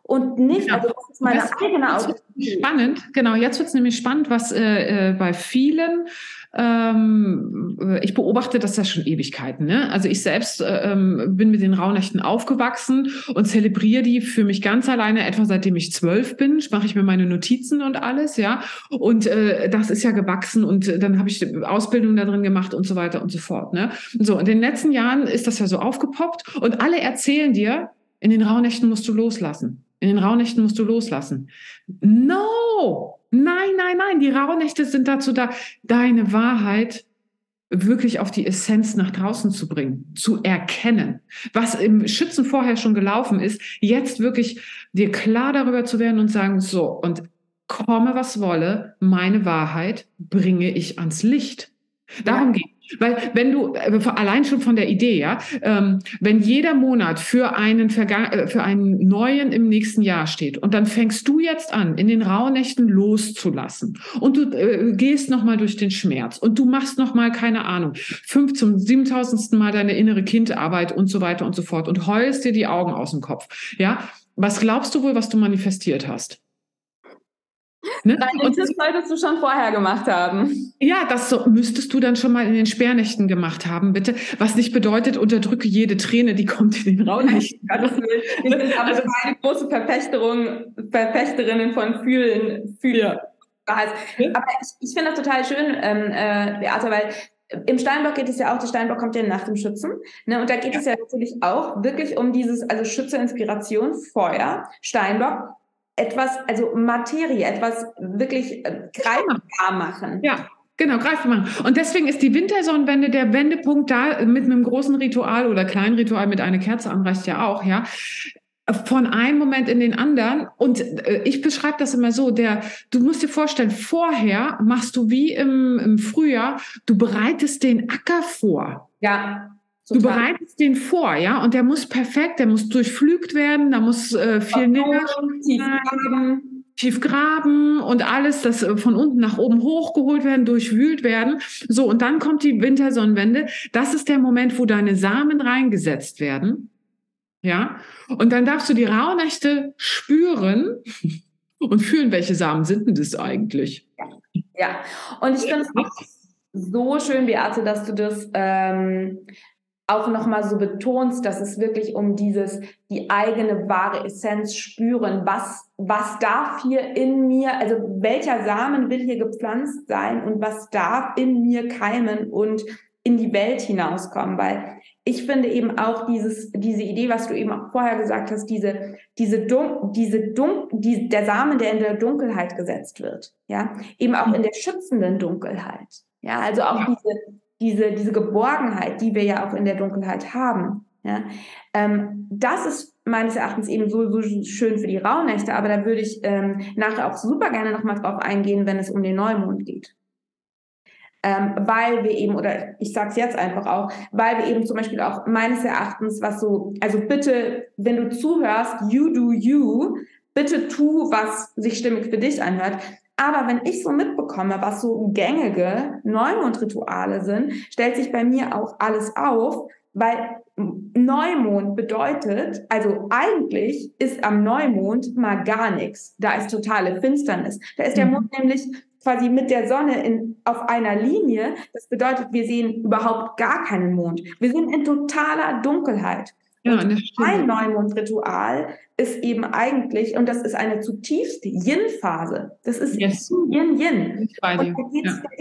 Und nicht, genau. also das ist meine das eigene Autorität. Spannend, genau, jetzt wird es nämlich spannend, was äh, äh bei vielen ähm, ich beobachte das ja schon Ewigkeiten. Ne? Also ich selbst äh, ähm, bin mit den Rauhnächten aufgewachsen und zelebriere die für mich ganz alleine, etwa seitdem ich zwölf bin, mache ich mir meine Notizen und alles, ja. Und äh, das ist ja gewachsen und dann habe ich Ausbildung da drin gemacht und so weiter und so fort. Ne? so, in den letzten Jahren ist das ja so aufgepoppt und alle erzählen dir, in den Rauhnächten musst du loslassen. In den Rauhnächten musst du loslassen. No! Nein, nein, nein. Die Rauhnächte sind dazu da, deine Wahrheit wirklich auf die Essenz nach draußen zu bringen, zu erkennen, was im Schützen vorher schon gelaufen ist, jetzt wirklich dir klar darüber zu werden und sagen, so, und komme was wolle, meine Wahrheit bringe ich ans Licht. Darum ja. geht weil wenn du, äh, allein schon von der Idee, ja, ähm, wenn jeder Monat für einen, äh, für einen neuen im nächsten Jahr steht und dann fängst du jetzt an, in den Rauhnächten loszulassen und du äh, gehst nochmal durch den Schmerz und du machst nochmal, keine Ahnung, fünf zum siebentausendsten Mal deine innere Kindarbeit und so weiter und so fort und heulst dir die Augen aus dem Kopf, ja, was glaubst du wohl, was du manifestiert hast? Ne? Und das solltest du schon vorher gemacht haben. Ja, das so, müsstest du dann schon mal in den Sperrnächten gemacht haben, bitte. Was nicht bedeutet, unterdrücke jede Träne, die kommt in den Rauhnächten. Ja, das aber also, keine große Verfechterung, Verfechterinnen von Fühlen. Fühlen. Aber ich, ich finde das total schön, ähm, äh, Beate, weil im Steinbock geht es ja auch, der Steinbock kommt ja nach dem Schützen. Ne? Und da geht ja. es ja natürlich auch wirklich um dieses, also Schütze, Inspiration, Feuer, Steinbock, etwas, also Materie, etwas wirklich äh, greifbar machen. Ja. Genau, greifbar machen. Und deswegen ist die Wintersonnenwende der Wendepunkt da mit einem großen Ritual oder kleinen Ritual mit einer Kerze anreicht ja auch, ja von einem Moment in den anderen. Und äh, ich beschreibe das immer so, der, du musst dir vorstellen, vorher machst du wie im, im Frühjahr, du bereitest den Acker vor. Ja. Total. Du bereitest den vor, ja, und der muss perfekt, der muss durchflügt werden, da muss äh, viel näher, tief graben, tief graben und alles, das äh, von unten nach oben hochgeholt werden, durchwühlt werden. So, und dann kommt die Wintersonnenwende. Das ist der Moment, wo deine Samen reingesetzt werden. Ja, und dann darfst du die Rauhnächte spüren *laughs* und fühlen, welche Samen sind denn das eigentlich? Ja, und ich finde es auch so schön, Beate, dass du das ähm, auch nochmal so betonst, dass es wirklich um dieses, die eigene wahre Essenz spüren, was, was darf hier in mir, also welcher Samen will hier gepflanzt sein und was darf in mir keimen und in die Welt hinauskommen, weil ich finde eben auch dieses, diese Idee, was du eben auch vorher gesagt hast, diese, diese Dun diese Dun die, der Samen, der in der Dunkelheit gesetzt wird, ja, eben auch in der schützenden Dunkelheit, ja, also auch ja. diese, diese, diese Geborgenheit, die wir ja auch in der Dunkelheit haben, ja, ähm, das ist meines Erachtens eben so, so schön für die Rauhnächte, aber da würde ich ähm, nachher auch super gerne nochmal drauf eingehen, wenn es um den Neumond geht ähm, weil wir eben, oder ich sage es jetzt einfach auch, weil wir eben zum Beispiel auch meines Erachtens, was so, also bitte, wenn du zuhörst, you do you, bitte tu, was sich stimmig für dich anhört. Aber wenn ich so mitbekomme, was so gängige Neumondrituale sind, stellt sich bei mir auch alles auf, weil Neumond bedeutet, also eigentlich ist am Neumond mal gar nichts. Da ist totale Finsternis. Da ist der mhm. Mond nämlich quasi mit der Sonne in, auf einer Linie. Das bedeutet, wir sehen überhaupt gar keinen Mond. Wir sind in totaler Dunkelheit. Ja, mein Neumondritual ist eben eigentlich, und das ist eine zutiefst Yin-Phase. Das ist yes. Yin-Yin. Da geht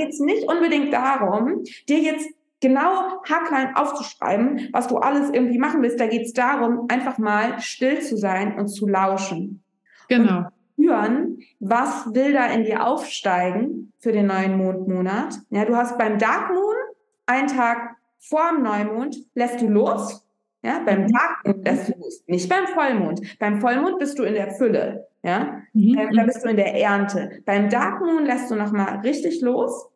es ja. nicht unbedingt darum, dir jetzt genau haarklein aufzuschreiben, was du alles irgendwie machen willst. Da geht es darum, einfach mal still zu sein und zu lauschen. Genau. Und spüren, was will da in dir aufsteigen für den neuen Mondmonat. Ja, du hast beim Dark Moon einen Tag vor dem Neumond lässt du los. Ja, beim mhm. Dark lässt du los, nicht beim Vollmond. Beim Vollmond bist du in der Fülle. Ja, mhm. Ähm, da bist du in der Ernte. Beim Dark Moon lässt du noch mal richtig los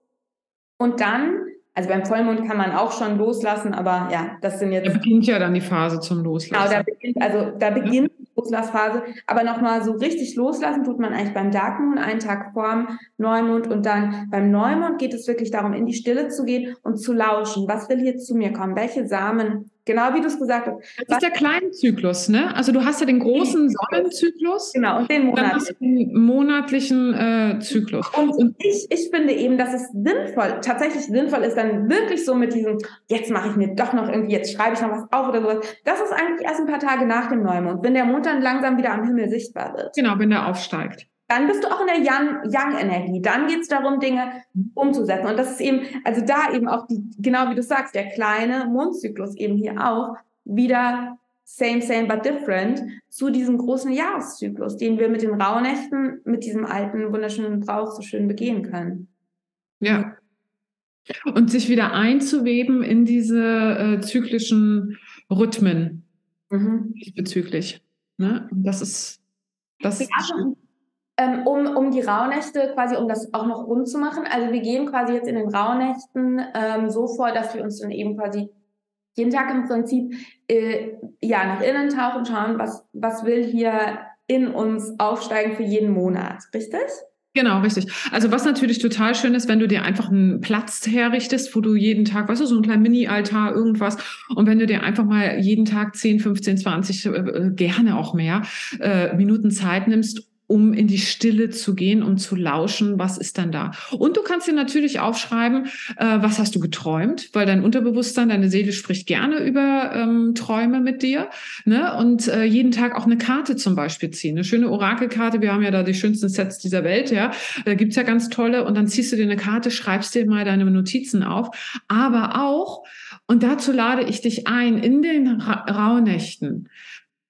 und dann also beim Vollmond kann man auch schon loslassen, aber ja, das sind jetzt. Da beginnt ja dann die Phase zum Loslassen. Genau, da beginnt, also da beginnt ja. die Loslassphase, aber nochmal so richtig loslassen tut man eigentlich beim Dark Moon, einen Tag vorm Neumond und dann beim Neumond geht es wirklich darum, in die Stille zu gehen und zu lauschen. Was will hier zu mir kommen? Welche Samen Genau wie du es gesagt hast. Das ist der kleine Zyklus, ne? Also du hast ja den großen Sonnenzyklus. Genau, und den monatlichen, monatlichen äh, Zyklus. Und, und, ich, ich finde eben, dass es sinnvoll, tatsächlich sinnvoll ist, dann wirklich so mit diesem, jetzt mache ich mir doch noch irgendwie, jetzt schreibe ich noch was auf oder sowas. Das ist eigentlich erst ein paar Tage nach dem Neumond, wenn der Mond dann langsam wieder am Himmel sichtbar wird. Genau, wenn der aufsteigt dann bist du auch in der Yang-Energie. Yang dann geht es darum, Dinge umzusetzen. Und das ist eben, also da eben auch die, genau wie du sagst, der kleine Mondzyklus eben hier auch wieder same, same, but different zu diesem großen Jahreszyklus, den wir mit den Rauhnächten, mit diesem alten, wunderschönen Brauch so schön begehen können. Ja. Und sich wieder einzuweben in diese äh, zyklischen Rhythmen mhm. diesbezüglich. Ne? Das ist, das ist ähm, um, um die Rauhnächte quasi, um das auch noch rund zu machen. Also wir gehen quasi jetzt in den Rauhnächten ähm, so vor, dass wir uns dann eben quasi jeden Tag im Prinzip äh, ja nach innen tauchen, schauen, was, was will hier in uns aufsteigen für jeden Monat, richtig? Genau, richtig. Also was natürlich total schön ist, wenn du dir einfach einen Platz herrichtest, wo du jeden Tag, weißt du, so ein kleiner Mini-Altar, irgendwas, und wenn du dir einfach mal jeden Tag 10, 15, 20, äh, gerne auch mehr äh, Minuten Zeit nimmst, um in die Stille zu gehen, um zu lauschen, was ist dann da. Und du kannst dir natürlich aufschreiben, äh, was hast du geträumt, weil dein Unterbewusstsein, deine Seele spricht gerne über ähm, Träume mit dir. Ne? Und äh, jeden Tag auch eine Karte zum Beispiel ziehen. Eine schöne Orakelkarte, wir haben ja da die schönsten Sets dieser Welt, ja. Da gibt's ja ganz tolle. Und dann ziehst du dir eine Karte, schreibst dir mal deine Notizen auf. Aber auch, und dazu lade ich dich ein, in den Ra Rauhnächten,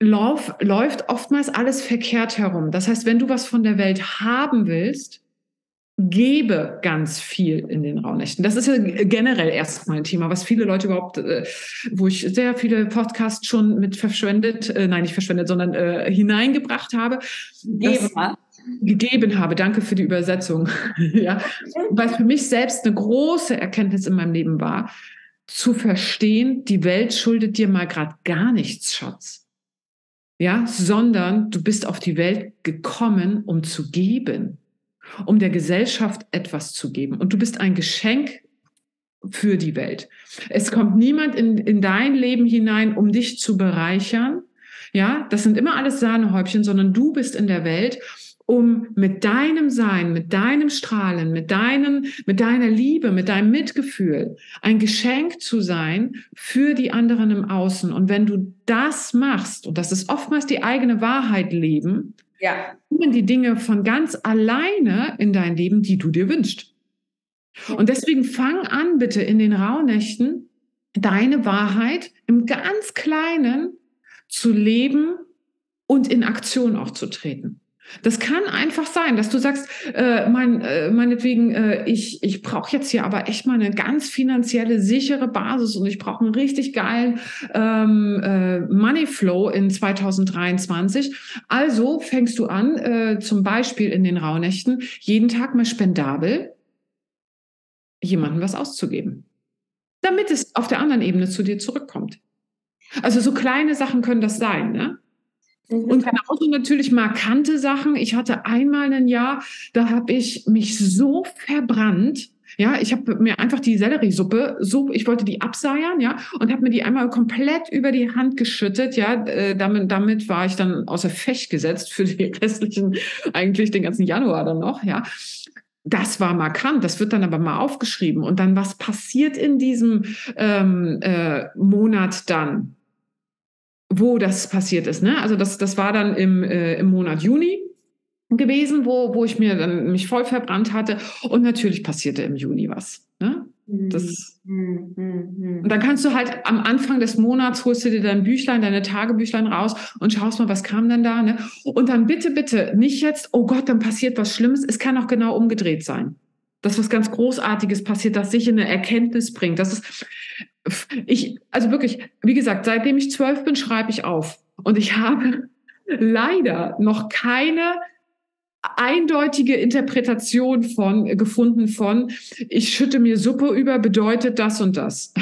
lauf, läuft oftmals alles verkehrt herum. Das heißt, wenn du was von der Welt haben willst, gebe ganz viel in den Raunächten. Das ist ja generell erstmal ein Thema, was viele Leute überhaupt, äh, wo ich sehr viele Podcasts schon mit verschwendet, äh, nein, nicht verschwendet, sondern äh, hineingebracht habe. Gegeben, gegeben habe. Danke für die Übersetzung. *laughs* ja. Weil für mich selbst eine große Erkenntnis in meinem Leben war, zu verstehen, die Welt schuldet dir mal gerade gar nichts, Schatz ja, sondern du bist auf die Welt gekommen, um zu geben, um der Gesellschaft etwas zu geben. Und du bist ein Geschenk für die Welt. Es kommt niemand in, in dein Leben hinein, um dich zu bereichern. Ja, das sind immer alles Sahnehäubchen, sondern du bist in der Welt, um mit deinem Sein, mit deinem Strahlen, mit deinen, mit deiner Liebe, mit deinem Mitgefühl ein Geschenk zu sein für die anderen im Außen. Und wenn du das machst, und das ist oftmals die eigene Wahrheit leben, ja. kommen die Dinge von ganz alleine in dein Leben, die du dir wünschst. Und deswegen fang an, bitte in den Rauhnächten deine Wahrheit im ganz Kleinen zu leben und in Aktion auch zu treten. Das kann einfach sein, dass du sagst, äh, mein, äh, meinetwegen, äh, ich, ich brauche jetzt hier aber echt mal eine ganz finanzielle, sichere Basis und ich brauche einen richtig geilen ähm, äh, Money Flow in 2023. Also fängst du an, äh, zum Beispiel in den Rauhnächten, jeden Tag mal spendabel jemandem was auszugeben, damit es auf der anderen Ebene zu dir zurückkommt. Also so kleine Sachen können das sein, ne? Mhm. Und genauso natürlich markante Sachen. Ich hatte einmal ein Jahr, da habe ich mich so verbrannt. Ja, ich habe mir einfach die Selleriesuppe, so, ich wollte die abseiern, ja, und habe mir die einmal komplett über die Hand geschüttet, ja. Äh, damit, damit war ich dann außer Fecht gesetzt für die *laughs* restlichen, eigentlich den ganzen Januar dann noch, ja. Das war markant, das wird dann aber mal aufgeschrieben. Und dann, was passiert in diesem ähm, äh, Monat dann? Wo das passiert ist. Ne? Also das, das war dann im, äh, im Monat Juni gewesen, wo, wo ich mir dann mich voll verbrannt hatte. Und natürlich passierte im Juni was. Ne? Das, mhm. Mhm. Und dann kannst du halt am Anfang des Monats holst du dir dein Büchlein, deine Tagebüchlein raus und schaust mal, was kam denn da. Ne? Und dann bitte, bitte nicht jetzt, oh Gott, dann passiert was Schlimmes. Es kann auch genau umgedreht sein. Dass was ganz Großartiges passiert, das sich in eine Erkenntnis bringt. Das ist, ich, also wirklich, wie gesagt, seitdem ich zwölf bin, schreibe ich auf. Und ich habe leider noch keine eindeutige Interpretation von gefunden von ich schütte mir Suppe über bedeutet das und das.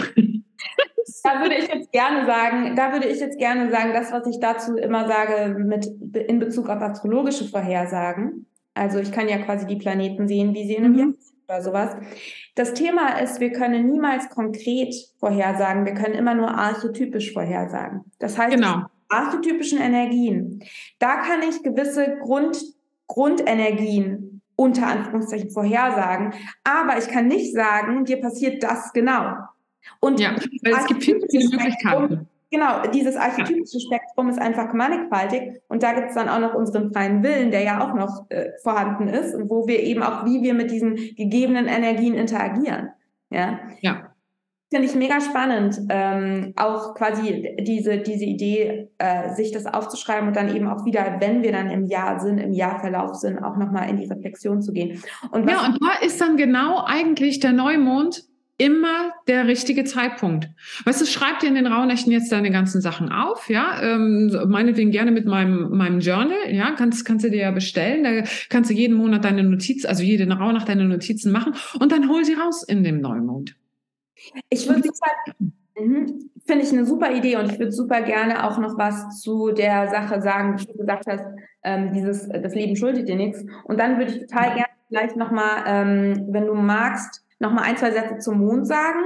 Da würde ich jetzt gerne sagen, da würde ich jetzt gerne sagen, das, was ich dazu immer sage mit in Bezug auf astrologische Vorhersagen. Also ich kann ja quasi die Planeten sehen, wie sie in einem mhm. Jahr oder sowas. Das Thema ist, wir können niemals konkret vorhersagen, wir können immer nur archetypisch vorhersagen. Das heißt, genau. archetypischen Energien, da kann ich gewisse Grund, Grundenergien unter Anführungszeichen vorhersagen, aber ich kann nicht sagen, dir passiert das genau. Und ja, weil es gibt viele, viele Möglichkeiten. Genau, dieses archetypische Spektrum ist einfach mannigfaltig und da gibt es dann auch noch unseren freien Willen, der ja auch noch äh, vorhanden ist und wo wir eben auch, wie wir mit diesen gegebenen Energien interagieren. Ja. ja. Finde ich mega spannend, ähm, auch quasi diese, diese Idee, äh, sich das aufzuschreiben und dann eben auch wieder, wenn wir dann im Jahr sind, im Jahrverlauf sind, auch nochmal in die Reflexion zu gehen. Und ja, und da ist dann genau eigentlich der Neumond immer der richtige Zeitpunkt. Weißt du, schreib dir in den Rauhnächten jetzt deine ganzen Sachen auf, ja, ähm, meinetwegen gerne mit meinem, meinem Journal, ja, kannst, kannst du dir ja bestellen, da kannst du jeden Monat deine Notiz, also jede Rauhnacht deine Notizen machen und dann hol sie raus in dem Neumond. Ich würde sagen, mhm, finde ich eine super Idee und ich würde super gerne auch noch was zu der Sache sagen, wie du gesagt hast, ähm, dieses, das Leben schuldet dir nichts. Und dann würde ich total gerne vielleicht nochmal, ähm, wenn du magst, nochmal ein, zwei Sätze zum Mond sagen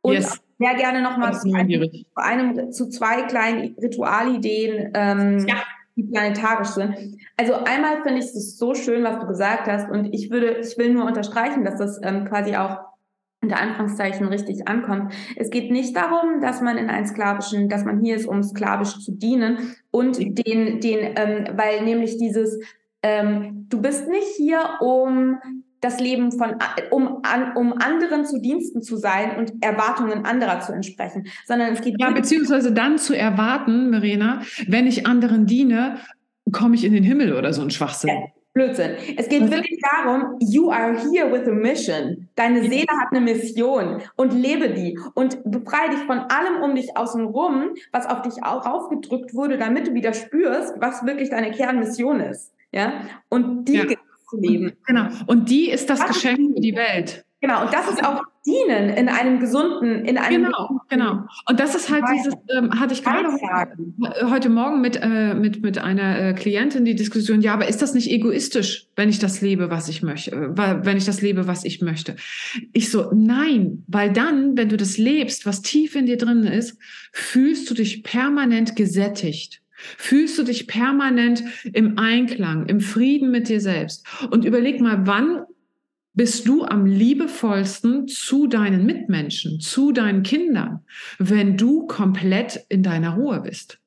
und yes. sehr gerne nochmal zu, einem, zu, einem, zu zwei kleinen Ritualideen ähm, ja. die planetarisch sind. Also einmal finde ich es so schön, was du gesagt hast und ich würde, ich will nur unterstreichen, dass das ähm, quasi auch unter Anführungszeichen richtig ankommt. Es geht nicht darum, dass man in einen sklavischen, dass man hier ist, um sklavisch zu dienen und den, den, ähm, weil nämlich dieses, ähm, du bist nicht hier, um das Leben von, um, an, um anderen zu Diensten zu sein und Erwartungen anderer zu entsprechen, sondern es geht ja beziehungsweise dann zu erwarten, Verena, wenn ich anderen diene, komme ich in den Himmel oder so ein Schwachsinn. Ja. Blödsinn. Es geht wirklich darum, you are here with a mission. Deine Seele hat eine Mission und lebe die und befreie dich von allem um dich außen rum, was auf dich auch aufgedrückt wurde, damit du wieder spürst, was wirklich deine Kernmission ist. Ja? Und die ja. Zu leben. Genau. Und die ist das, das Geschenk für die Welt. Genau, und das ist auch Dienen in einem gesunden, in einem. Genau, genau. Und das ist halt dieses, ähm, hatte ich gerade heute Morgen mit, äh, mit, mit einer äh, Klientin die Diskussion, ja, aber ist das nicht egoistisch, wenn ich das lebe, was ich möchte, äh, wenn ich das lebe, was ich möchte? Ich so, nein, weil dann, wenn du das lebst, was tief in dir drin ist, fühlst du dich permanent gesättigt. Fühlst du dich permanent im Einklang, im Frieden mit dir selbst? Und überleg mal, wann bist du am liebevollsten zu deinen Mitmenschen, zu deinen Kindern, wenn du komplett in deiner Ruhe bist.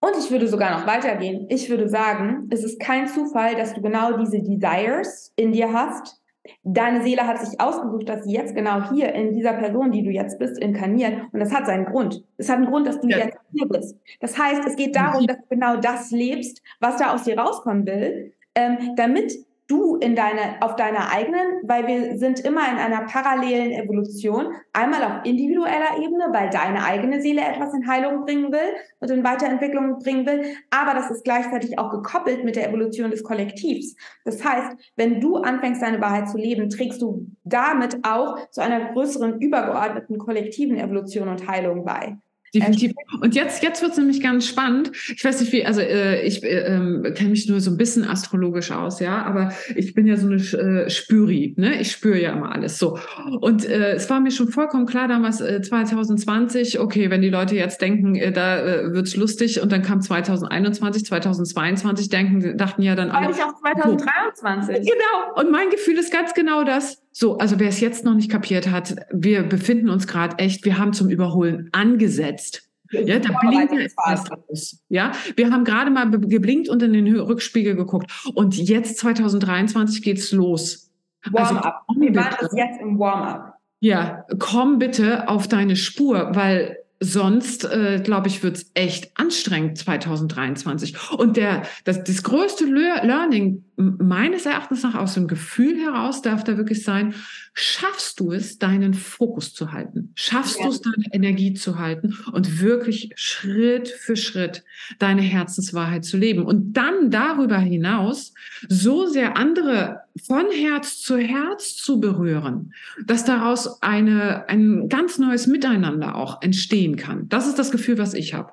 Und ich würde sogar noch weitergehen. Ich würde sagen, es ist kein Zufall, dass du genau diese Desires in dir hast. Deine Seele hat sich ausgesucht, dass sie jetzt genau hier in dieser Person, die du jetzt bist, inkarniert. Und das hat seinen Grund. Es hat einen Grund, dass du ja. jetzt hier bist. Das heißt, es geht darum, dass du genau das lebst, was da aus dir rauskommen will, ähm, damit du in deine, auf deiner eigenen, weil wir sind immer in einer parallelen Evolution, einmal auf individueller Ebene, weil deine eigene Seele etwas in Heilung bringen will und in Weiterentwicklung bringen will, aber das ist gleichzeitig auch gekoppelt mit der Evolution des Kollektivs. Das heißt, wenn du anfängst, deine Wahrheit zu leben, trägst du damit auch zu einer größeren übergeordneten kollektiven Evolution und Heilung bei. Definitiv. Und jetzt, jetzt wird es nämlich ganz spannend. Ich weiß nicht wie, also äh, ich äh, ähm, kenne mich nur so ein bisschen astrologisch aus, ja, aber ich bin ja so eine äh, Spüri, ne? Ich spüre ja immer alles so. Und äh, es war mir schon vollkommen klar damals äh, 2020, okay, wenn die Leute jetzt denken, äh, da äh, wird's lustig und dann kam 2021, 2022, denken, dachten ja dann alle. Ich auch 2023. So. Genau. Und mein Gefühl ist ganz genau das so, also wer es jetzt noch nicht kapiert hat, wir befinden uns gerade echt, wir haben zum Überholen angesetzt. Ja, da blinkt etwas aus. Ja, wir haben gerade mal geblinkt und in den Rückspiegel geguckt. Und jetzt 2023 geht's los. Warm-up. Also, wir waren bis jetzt im Warm-up. Ja, komm bitte auf deine Spur, weil sonst, äh, glaube ich, wird's echt anstrengend 2023. Und der, das, das größte Learning meines Erachtens nach aus dem Gefühl heraus darf da wirklich sein, schaffst du es, deinen Fokus zu halten? Schaffst ja. du es, deine Energie zu halten und wirklich Schritt für Schritt deine Herzenswahrheit zu leben? Und dann darüber hinaus so sehr andere von Herz zu Herz zu berühren, dass daraus eine, ein ganz neues Miteinander auch entstehen kann. Das ist das Gefühl, was ich habe.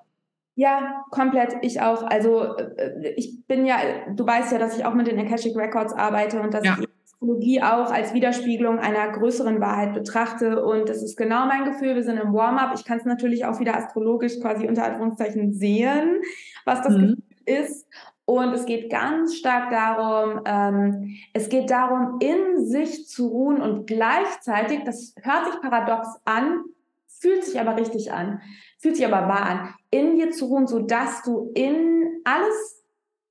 Ja, komplett. Ich auch. Also äh, ich bin ja, du weißt ja, dass ich auch mit den Akashic Records arbeite und dass ja. ich Astrologie auch als Widerspiegelung einer größeren Wahrheit betrachte. Und das ist genau mein Gefühl. Wir sind im Warm-up. Ich kann es natürlich auch wieder astrologisch quasi unter Anführungszeichen sehen, was das mhm. Gefühl ist. Und es geht ganz stark darum, ähm, es geht darum, in sich zu ruhen und gleichzeitig, das hört sich paradox an, fühlt sich aber richtig an, fühlt sich aber wahr an, in dir zu ruhen, so dass du in alles,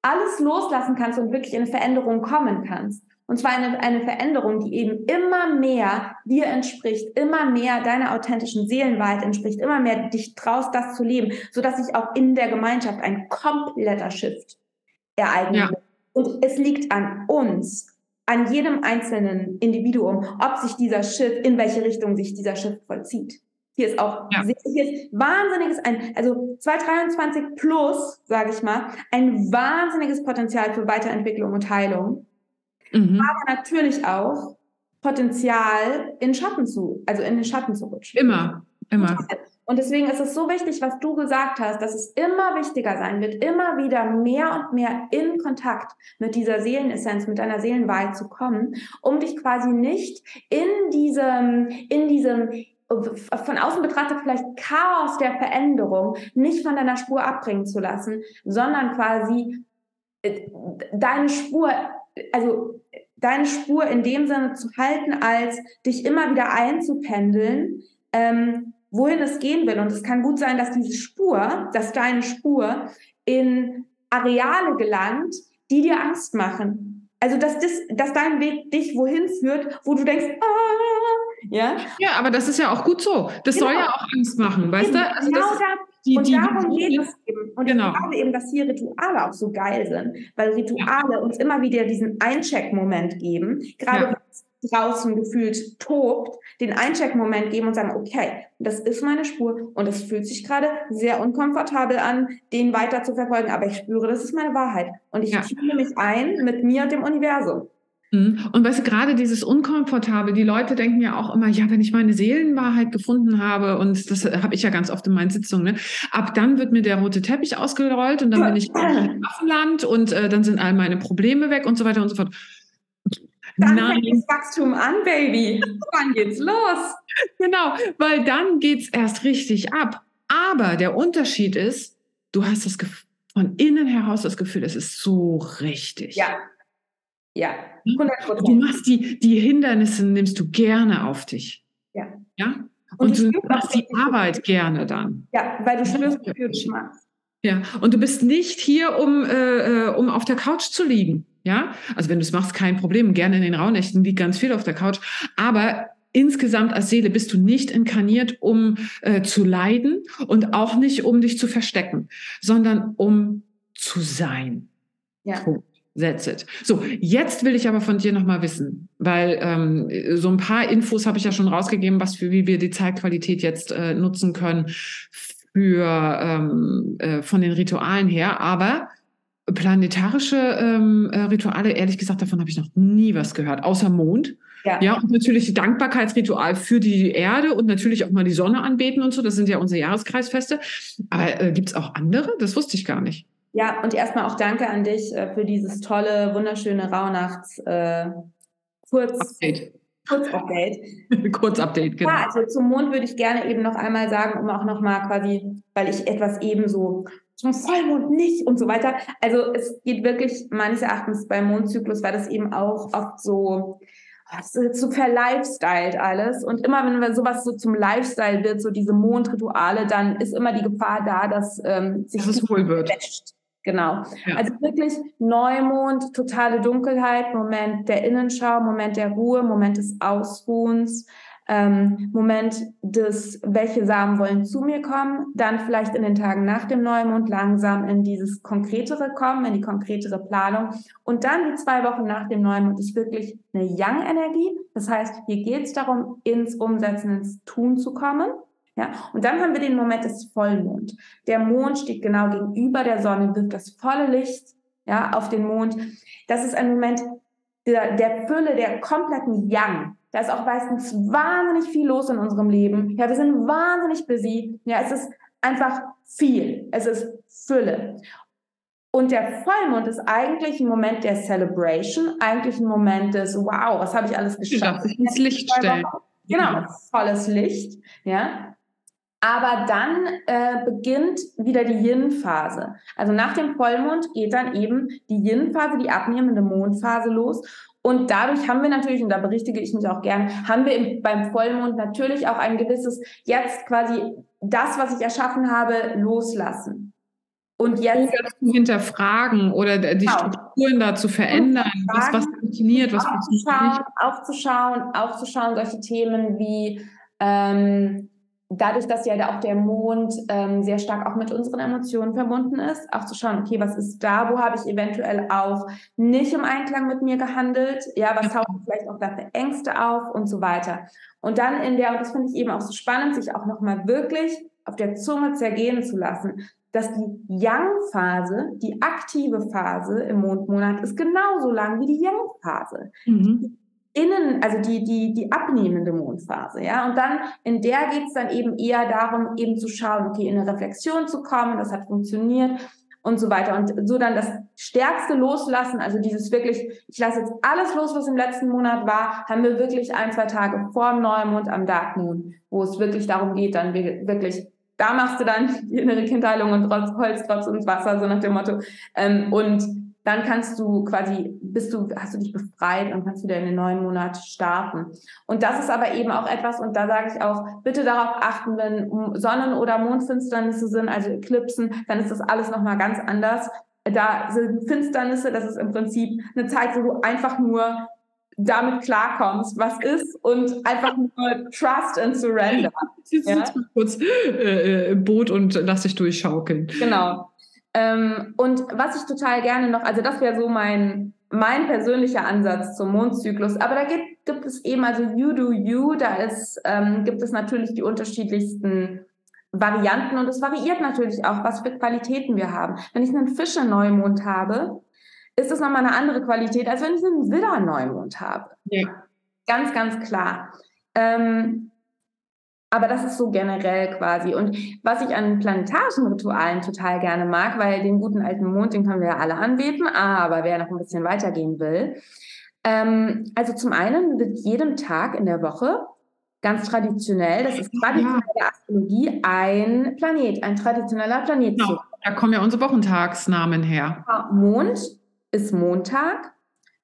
alles loslassen kannst und wirklich in Veränderung kommen kannst. Und zwar eine, eine Veränderung, die eben immer mehr dir entspricht, immer mehr deiner authentischen Seelenwahrheit entspricht, immer mehr dich traust, das zu leben, so dass sich auch in der Gemeinschaft ein kompletter Shift ereignet. Ja. Und es liegt an uns, an jedem einzelnen Individuum, ob sich dieser Shift, in welche Richtung sich dieser Shift vollzieht. Hier ist auch ja. hier ist wahnsinniges, ein, also 2023 plus, sage ich mal, ein wahnsinniges Potenzial für Weiterentwicklung und Heilung. Mhm. Aber natürlich auch Potenzial in Schatten zu, also in den Schatten zu rutschen. Immer, immer. Und deswegen ist es so wichtig, was du gesagt hast, dass es immer wichtiger sein wird, immer wieder mehr und mehr in Kontakt mit dieser Seelenessenz, mit deiner Seelenwahrheit zu kommen, um dich quasi nicht in diesem, in diesem von außen betrachtet vielleicht Chaos der Veränderung nicht von deiner Spur abbringen zu lassen, sondern quasi äh, deine Spur, also deine Spur in dem Sinne zu halten, als dich immer wieder einzupendeln, ähm, wohin es gehen will. Und es kann gut sein, dass diese Spur, dass deine Spur in Areale gelangt, die dir Angst machen. Also dass, das, dass dein Weg dich wohin führt, wo du denkst, ah, ja. Ja, aber das ist ja auch gut so. Das genau. soll ja auch Angst machen, weißt genau. du? Also genau das, die, und die, darum die, geht es eben. Und genau. ich glaube eben, dass hier Rituale auch so geil sind, weil Rituale ja. uns immer wieder diesen Eincheck-Moment geben. Gerade ja. Draußen gefühlt tobt, den Eincheck-Moment geben und sagen, okay, das ist meine Spur und es fühlt sich gerade sehr unkomfortabel an, den weiter zu verfolgen, aber ich spüre, das ist meine Wahrheit. Und ich ja. mich ein mit mir und dem Universum. Mhm. Und weißt du, gerade dieses Unkomfortable, die Leute denken ja auch immer, ja, wenn ich meine Seelenwahrheit gefunden habe, und das habe ich ja ganz oft in meinen Sitzungen, ne, ab dann wird mir der rote Teppich ausgerollt und dann *clears throat* bin ich im Waffenland und äh, dann sind all meine Probleme weg und so weiter und so fort. Dann Nein. fängt das Wachstum an, Baby. Wann geht's los? Genau, weil dann geht's erst richtig ab. Aber der Unterschied ist, du hast das Gefühl, von innen heraus das Gefühl, es ist so richtig. Ja, ja, 100 hm? Du machst die, die Hindernisse, nimmst du gerne auf dich. Ja. Ja? Und, und du machst die Arbeit gerne dann. Ja, weil du spürst, wie du machst. Ja, und du bist nicht hier, um, äh, äh, um auf der Couch zu liegen. Ja, also wenn du es machst, kein Problem. Gerne in den Rauhnächten liegt ganz viel auf der Couch. Aber insgesamt als Seele bist du nicht inkarniert, um äh, zu leiden und auch nicht, um dich zu verstecken, sondern um zu sein. Ja. Punkt. That's it. So, jetzt will ich aber von dir nochmal wissen, weil ähm, so ein paar Infos habe ich ja schon rausgegeben, was für wie wir die Zeitqualität jetzt äh, nutzen können für ähm, äh, von den Ritualen her. Aber planetarische ähm, äh, Rituale, ehrlich gesagt, davon habe ich noch nie was gehört, außer Mond. Ja. ja, und natürlich Dankbarkeitsritual für die Erde und natürlich auch mal die Sonne anbeten und so. Das sind ja unsere Jahreskreisfeste. Aber äh, gibt es auch andere? Das wusste ich gar nicht. Ja, und erstmal auch danke an dich äh, für dieses tolle, wunderschöne Rauhnachts äh, Kurz Update. Kurzupdate. *laughs* Kurzupdate, genau. Ja, also zum Mond würde ich gerne eben noch einmal sagen, um auch nochmal quasi, weil ich etwas eben so zum Vollmond nicht und so weiter. Also es geht wirklich meines Erachtens beim Mondzyklus, weil das eben auch oft so so verlifestylt alles. Und immer wenn sowas so zum Lifestyle wird, so diese Mondrituale, dann ist immer die Gefahr da, dass ähm, sich das wohl wird. Wäscht. Genau. Ja. Also wirklich Neumond, totale Dunkelheit, Moment der Innenschau, Moment der Ruhe, Moment des Ausruhens, ähm, Moment des, welche Samen wollen zu mir kommen, dann vielleicht in den Tagen nach dem Neumond langsam in dieses Konkretere kommen, in die konkretere Planung. Und dann die zwei Wochen nach dem Neumond ist wirklich eine Young-Energie. Das heißt, hier geht es darum, ins Umsetzen, ins Tun zu kommen. Ja, und dann haben wir den Moment des Vollmond. Der Mond steht genau gegenüber der Sonne, wirft das volle Licht ja, auf den Mond. Das ist ein Moment der, der Fülle, der kompletten Yang. Da ist auch meistens wahnsinnig viel los in unserem Leben. Ja, wir sind wahnsinnig busy. Ja, es ist einfach viel. Es ist Fülle. Und der Vollmond ist eigentlich ein Moment der Celebration, eigentlich ein Moment des Wow, was habe ich alles geschafft? Ich ins Licht stellen. Genau, volles Licht. Ja, aber dann äh, beginnt wieder die Yin-Phase. Also nach dem Vollmond geht dann eben die Yin-Phase, die abnehmende Mondphase los. Und dadurch haben wir natürlich, und da berichtige ich mich auch gern, haben wir im, beim Vollmond natürlich auch ein gewisses, jetzt quasi das, was ich erschaffen habe, loslassen. Und jetzt oder zu hinterfragen oder die genau. Strukturen da zu verändern, was, was funktioniert, was funktioniert nicht. Aufzuschauen, aufzuschauen, solche Themen wie ähm, dadurch, dass ja auch der Mond ähm, sehr stark auch mit unseren Emotionen verbunden ist, auch zu schauen, okay, was ist da, wo habe ich eventuell auch nicht im Einklang mit mir gehandelt, ja, was taucht vielleicht auch da für Ängste auf und so weiter. Und dann in der, und das finde ich eben auch so spannend, sich auch nochmal wirklich auf der Zunge zergehen zu lassen, dass die Yang-Phase, die aktive Phase im Mondmonat, ist genauso lang wie die Yang-Phase. Mhm innen, also die, die, die abnehmende Mondphase, ja. Und dann, in der geht es dann eben eher darum, eben zu schauen, okay, in eine Reflexion zu kommen, das hat funktioniert. und so weiter. Und so dann das stärkste loslassen, also dieses wirklich, ich lasse jetzt alles los, was im letzten Monat war, haben wir wirklich ein, zwei Tage vor dem Neumond am Dark Moon, wo es wirklich darum geht, dann wirklich da machst du dann die innere Kindheilung und Holz, trotz ins Wasser, so nach dem Motto. Ähm, und dann kannst du quasi, bist du, hast du dich befreit und kannst wieder in den neuen Monat starten. Und das ist aber eben auch etwas, und da sage ich auch, bitte darauf achten, wenn Sonnen- oder Mondfinsternisse sind, also Eklipsen, dann ist das alles nochmal ganz anders. Da sind Finsternisse, das ist im Prinzip eine Zeit, wo du einfach nur damit klarkommst, was ist und einfach nur Trust and Surrender. *laughs* Jetzt ja? kurz äh, im Boot und lass dich durchschaukeln. Genau. Ähm, und was ich total gerne noch, also das wäre so mein, mein persönlicher Ansatz zum Mondzyklus, aber da gibt, gibt es eben, also You Do You, da ist, ähm, gibt es natürlich die unterschiedlichsten Varianten und es variiert natürlich auch, was für Qualitäten wir haben. Wenn ich einen Fische-Neumond habe, ist das nochmal eine andere Qualität, als wenn ich einen Widder-Neumond habe. Ja. Ganz, ganz klar. Ähm, aber das ist so generell quasi. Und was ich an planetarischen Ritualen total gerne mag, weil den guten alten Mond, den können wir ja alle anbeten, aber wer noch ein bisschen weitergehen will. Ähm, also zum einen wird jedem Tag in der Woche ganz traditionell, das ist traditionelle ja. Astrologie, ein Planet, ein traditioneller Planet. Genau. Da kommen ja unsere Wochentagsnamen her. Mond ist Montag,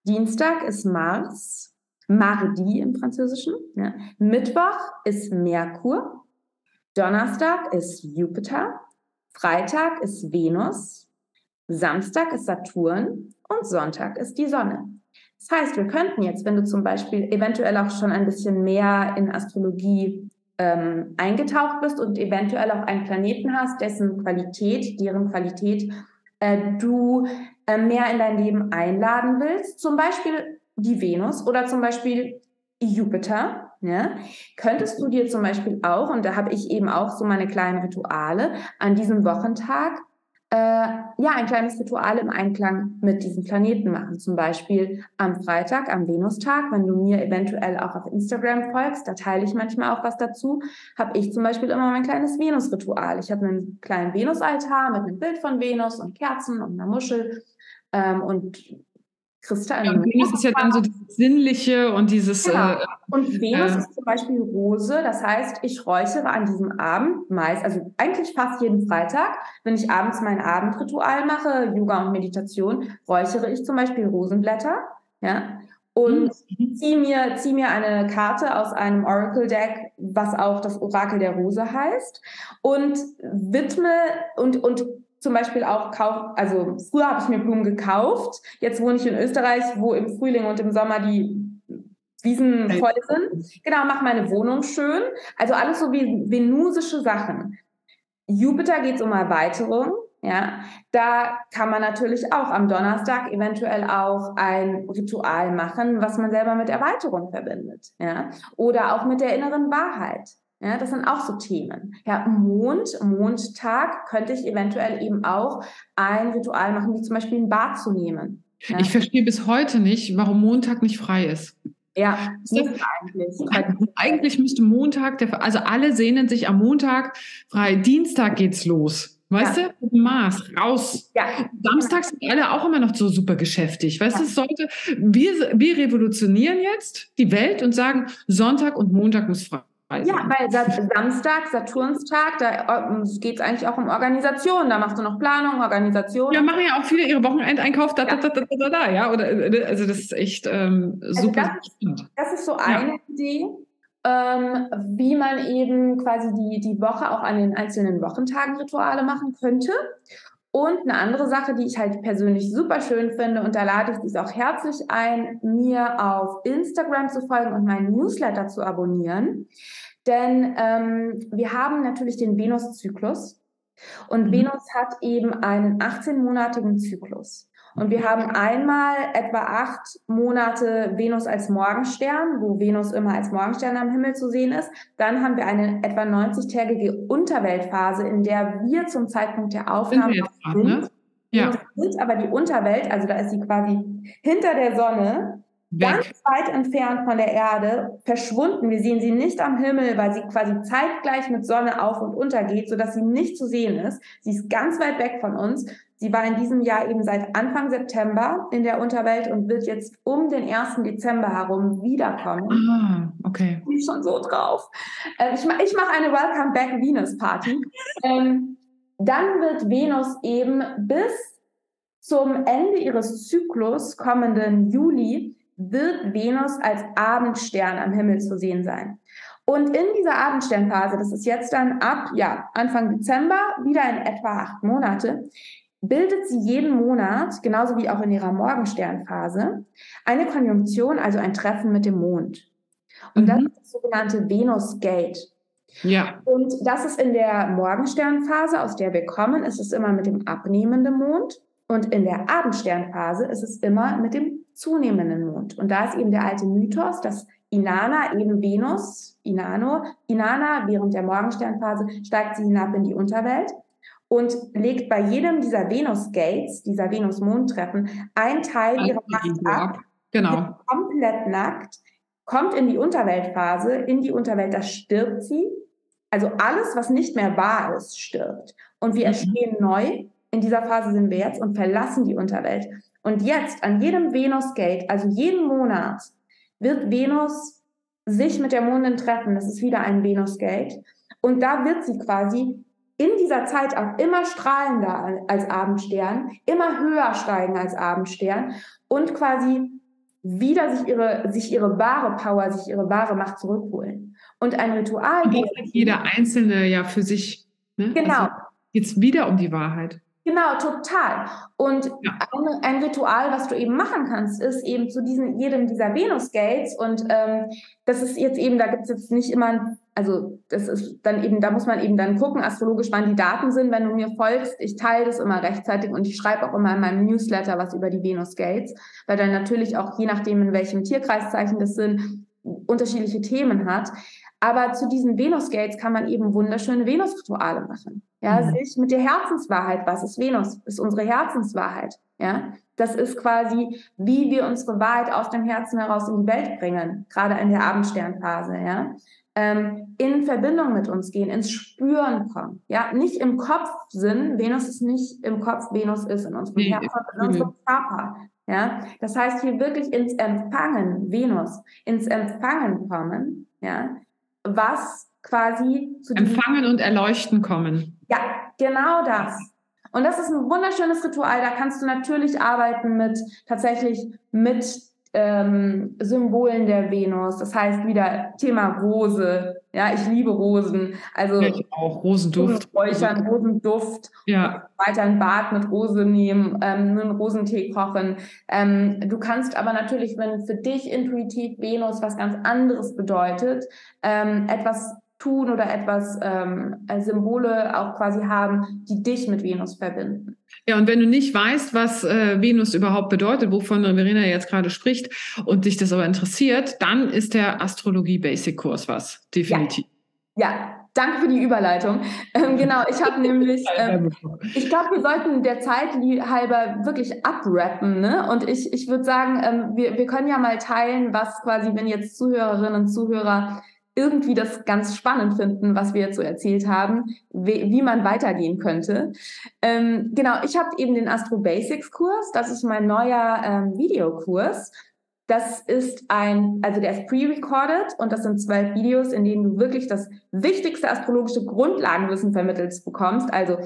Dienstag ist Mars, Mardi im Französischen. Ja. Mittwoch ist Merkur. Donnerstag ist Jupiter. Freitag ist Venus. Samstag ist Saturn und Sonntag ist die Sonne. Das heißt, wir könnten jetzt, wenn du zum Beispiel eventuell auch schon ein bisschen mehr in Astrologie ähm, eingetaucht bist und eventuell auch einen Planeten hast, dessen Qualität, deren Qualität äh, du äh, mehr in dein Leben einladen willst, zum Beispiel die Venus oder zum Beispiel Jupiter, ja, könntest du dir zum Beispiel auch, und da habe ich eben auch so meine kleinen Rituale, an diesem Wochentag äh, ja ein kleines Ritual im Einklang mit diesem Planeten machen. Zum Beispiel am Freitag, am Venustag, wenn du mir eventuell auch auf Instagram folgst, da teile ich manchmal auch was dazu, habe ich zum Beispiel immer mein kleines Venus-Ritual. Ich habe einen kleinen Venusaltar mit einem Bild von Venus und Kerzen und einer Muschel ähm, und Kristall. Ja, Venus ist ja dann so dieses Sinnliche und dieses. Genau. Äh, und Venus äh, ist zum Beispiel Rose. Das heißt, ich räuchere an diesem Abend meist, also eigentlich fast jeden Freitag, wenn ich abends mein Abendritual mache, Yoga und Meditation, räuchere ich zum Beispiel Rosenblätter. Ja. Und mhm. ziehe mir, zieh mir eine Karte aus einem Oracle-Deck, was auch das Orakel der Rose heißt, und widme und, und zum Beispiel auch kauf, also früher habe ich mir Blumen gekauft. Jetzt wohne ich in Österreich, wo im Frühling und im Sommer die Wiesen voll sind. Genau, mach meine Wohnung schön. Also alles so wie venusische Sachen. Jupiter geht es um Erweiterung. Ja, da kann man natürlich auch am Donnerstag eventuell auch ein Ritual machen, was man selber mit Erweiterung verbindet. Ja, oder auch mit der inneren Wahrheit. Ja, das sind auch so Themen. Ja, Mond, Mondtag könnte ich eventuell eben auch ein Ritual machen, wie zum Beispiel ein Bad zu nehmen. Ja. Ich verstehe bis heute nicht, warum Montag nicht frei ist. Ja, eigentlich. *laughs* Eigentlich müsste Montag, der, also alle sehnen sich am Montag frei. Dienstag geht's los. Weißt ja. du, Mars, raus. Ja. Samstags sind alle auch immer noch so super geschäftig. Weißt ja. du, sollte, wir, wir revolutionieren jetzt die Welt und sagen, Sonntag und Montag muss frei ja, weil Samstag, Saturnstag, da geht es eigentlich auch um Organisation. Da machst du noch Planung, Organisation. Ja, machen ja auch viele ihre Wochenendeinkauf da, ja. da, da, da, da, da, ja. Oder, äh, also das ist echt ähm, also super. Das, das, ist so eine ja. Idee, ähm, wie man eben quasi die, die Woche auch an den einzelnen Wochentagen Rituale machen könnte. Und eine andere Sache, die ich halt persönlich super schön finde, und da lade ich dich auch herzlich ein, mir auf Instagram zu folgen und meinen Newsletter zu abonnieren. Denn ähm, wir haben natürlich den Venus-Zyklus. Und mhm. Venus hat eben einen 18-monatigen Zyklus. Und wir haben einmal etwa acht Monate Venus als Morgenstern, wo Venus immer als Morgenstern am Himmel zu sehen ist. Dann haben wir eine etwa 90-tägige Unterweltphase, in der wir zum Zeitpunkt der Aufnahme sind. sind. Ne? Ja. Sind aber die Unterwelt, also da ist sie quasi hinter der Sonne, Weg. ganz weit entfernt von der Erde, verschwunden. Wir sehen sie nicht am Himmel, weil sie quasi zeitgleich mit Sonne auf und unter geht, sodass sie nicht zu sehen ist. Sie ist ganz weit weg von uns. Sie war in diesem Jahr eben seit Anfang September in der Unterwelt und wird jetzt um den 1. Dezember herum wiederkommen. Ah, okay. Ich bin schon so drauf. Äh, ich mache eine Welcome Back Venus Party. ähm, dann wird Venus eben bis zum Ende ihres Zyklus kommenden Juli wird Venus als Abendstern am Himmel zu sehen sein. Und in dieser Abendsternphase, das ist jetzt dann ab ja, Anfang Dezember, wieder in etwa acht Monate, bildet sie jeden Monat, genauso wie auch in ihrer Morgensternphase, eine Konjunktion, also ein Treffen mit dem Mond. Und mhm. das ist das sogenannte Venus Gate. Ja. Und das ist in der Morgensternphase, aus der wir kommen, ist es immer mit dem abnehmenden Mond. Und in der Abendsternphase ist es immer mit dem zunehmenden Mond. Und da ist eben der alte Mythos, dass Inanna, eben Venus, Inano, Inanna während der Morgensternphase steigt sie hinab in die Unterwelt und legt bei jedem dieser Venus-Gates, dieser Venus-Mondtreffen, ein Teil also ihrer Macht ab. Genau. Komplett nackt, kommt in die Unterweltphase, in die Unterwelt, da stirbt sie. Also alles, was nicht mehr wahr ist, stirbt. Und wir mhm. entstehen neu. In dieser Phase sind wir jetzt und verlassen die Unterwelt. Und jetzt an jedem Venus-Gate, also jeden Monat, wird Venus sich mit der Mondin treffen. Das ist wieder ein Venus-Gate. Und da wird sie quasi in dieser Zeit auch immer strahlender als Abendstern, immer höher steigen als Abendstern und quasi wieder sich ihre, sich ihre wahre Power, sich ihre wahre Macht zurückholen. Und ein Ritual. Und jeder Einzelne ja für sich. Ne? Genau. Also jetzt wieder um die Wahrheit. Genau, total. Und ja. ein, ein, Ritual, was du eben machen kannst, ist eben zu diesen, jedem dieser Venus-Gates. Und ähm, das ist jetzt eben, da gibt es jetzt nicht immer, also das ist dann eben, da muss man eben dann gucken, astrologisch, wann die Daten sind. Wenn du mir folgst, ich teile das immer rechtzeitig und ich schreibe auch immer in meinem Newsletter was über die Venus-Gates, weil dann natürlich auch je nachdem, in welchem Tierkreiszeichen das sind, unterschiedliche Themen hat. Aber zu diesen Venus-Gates kann man eben wunderschöne Venus-Rituale machen. Ja, mhm. sich mit der Herzenswahrheit, was ist Venus? Ist unsere Herzenswahrheit. Ja, das ist quasi, wie wir unsere Wahrheit aus dem Herzen heraus in die Welt bringen, gerade in der Abendsternphase. Ja, ähm, in Verbindung mit uns gehen, ins Spüren kommen. Ja, nicht im Kopf sind. Venus ist nicht im Kopf, Venus ist in unserem nee, Herzen, in unserem Körper. Ja, das heißt hier wirklich ins Empfangen, Venus, ins Empfangen kommen. Ja, was quasi zu Empfangen und Erleuchten kommen. Ja, genau das. Und das ist ein wunderschönes Ritual. Da kannst du natürlich arbeiten mit tatsächlich mit ähm, Symbolen der Venus. Das heißt wieder Thema Rose. Ja, ich liebe Rosen. Also ja, ich auch Rosenduft. Räuchern, Rosenduft. Ja. Weiter ein Bad mit Rose nehmen, ähm, einen Rosentee kochen. Ähm, du kannst aber natürlich, wenn für dich intuitiv Venus was ganz anderes bedeutet, ähm, etwas tun oder etwas ähm, Symbole auch quasi haben, die dich mit Venus verbinden. Ja, und wenn du nicht weißt, was äh, Venus überhaupt bedeutet, wovon Verena jetzt gerade spricht, und dich das aber interessiert, dann ist der Astrologie Basic Kurs was, definitiv. Ja, ja. Danke für die Überleitung. Ähm, genau, ich habe *laughs* nämlich, ähm, ich glaube, wir sollten der Zeit halber wirklich abrappen. Ne? Und ich, ich würde sagen, ähm, wir, wir können ja mal teilen, was quasi, wenn jetzt Zuhörerinnen und Zuhörer irgendwie das ganz spannend finden, was wir jetzt so erzählt haben, wie, wie man weitergehen könnte. Ähm, genau, ich habe eben den Astro Basics Kurs. Das ist mein neuer ähm, Videokurs. Das ist ein, also der ist pre-recorded und das sind zwölf Videos, in denen du wirklich das wichtigste astrologische Grundlagenwissen vermittelt bekommst. Also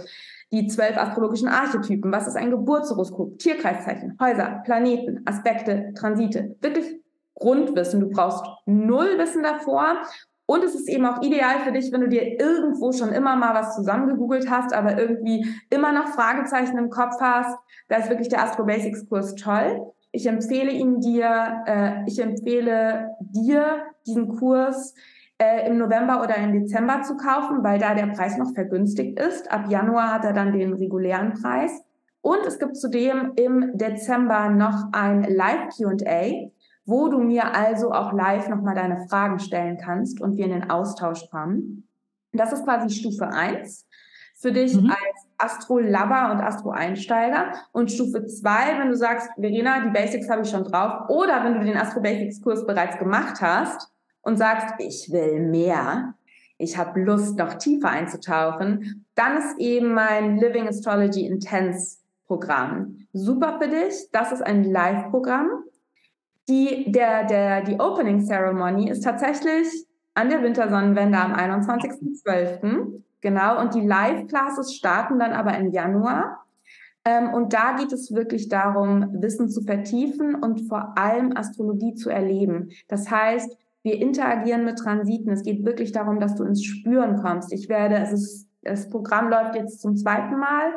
die zwölf astrologischen Archetypen. Was ist ein Geburtshoroskop? Tierkreiszeichen, Häuser, Planeten, Aspekte, Transite. Wirklich Grundwissen. Du brauchst null Wissen davor. Und es ist eben auch ideal für dich, wenn du dir irgendwo schon immer mal was zusammengegoogelt hast, aber irgendwie immer noch Fragezeichen im Kopf hast. Da ist wirklich der Astro Basics Kurs toll. Ich empfehle ihn dir, äh, ich empfehle dir diesen Kurs äh, im November oder im Dezember zu kaufen, weil da der Preis noch vergünstigt ist. Ab Januar hat er dann den regulären Preis. Und es gibt zudem im Dezember noch ein Live Q&A wo du mir also auch live nochmal deine Fragen stellen kannst und wir in den Austausch kommen. Das ist quasi Stufe eins für dich mhm. als Astro-Lover und Astro-Einsteiger. Und Stufe 2, wenn du sagst, Verena, die Basics habe ich schon drauf. Oder wenn du den Astro-Basics-Kurs bereits gemacht hast und sagst, ich will mehr, ich habe Lust, noch tiefer einzutauchen, dann ist eben mein Living Astrology Intense Programm super für dich. Das ist ein Live-Programm. Die, der, der, die Opening Ceremony ist tatsächlich an der Wintersonnenwende am 21.12. Genau. Und die Live-Classes starten dann aber im Januar. Ähm, und da geht es wirklich darum, Wissen zu vertiefen und vor allem Astrologie zu erleben. Das heißt, wir interagieren mit Transiten. Es geht wirklich darum, dass du ins Spüren kommst. Ich werde, es ist, das Programm läuft jetzt zum zweiten Mal.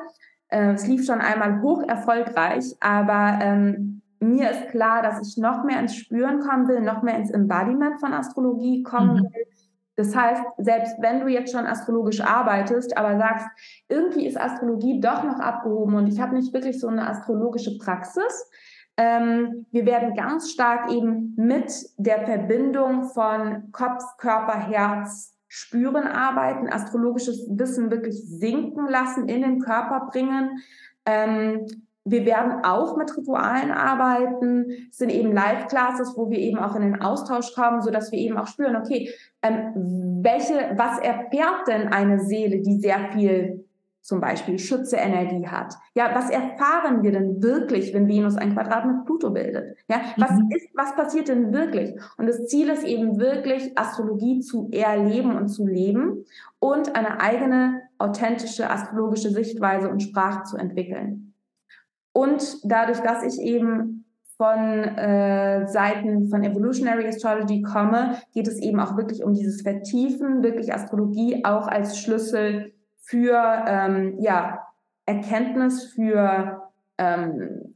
Äh, es lief schon einmal hoch erfolgreich, aber ähm, mir ist klar, dass ich noch mehr ins Spüren kommen will, noch mehr ins Embodiment von Astrologie kommen mhm. will. Das heißt, selbst wenn du jetzt schon astrologisch arbeitest, aber sagst, irgendwie ist Astrologie doch noch abgehoben und ich habe nicht wirklich so eine astrologische Praxis, ähm, wir werden ganz stark eben mit der Verbindung von Kopf, Körper, Herz, Spüren arbeiten, astrologisches Wissen wirklich sinken lassen, in den Körper bringen. Ähm, wir werden auch mit Ritualen arbeiten. Es sind eben Live-Classes, wo wir eben auch in den Austausch kommen, so dass wir eben auch spüren, okay, ähm, welche, was erfährt denn eine Seele, die sehr viel zum Beispiel Schütze-Energie hat. Ja, was erfahren wir denn wirklich, wenn Venus ein Quadrat mit Pluto bildet? Ja, was mhm. ist, was passiert denn wirklich? Und das Ziel ist eben wirklich, Astrologie zu erleben und zu leben und eine eigene authentische astrologische Sichtweise und Sprache zu entwickeln. Und dadurch, dass ich eben von äh, Seiten von Evolutionary Astrology komme, geht es eben auch wirklich um dieses Vertiefen, wirklich Astrologie auch als Schlüssel für ähm, ja, Erkenntnis, für ähm,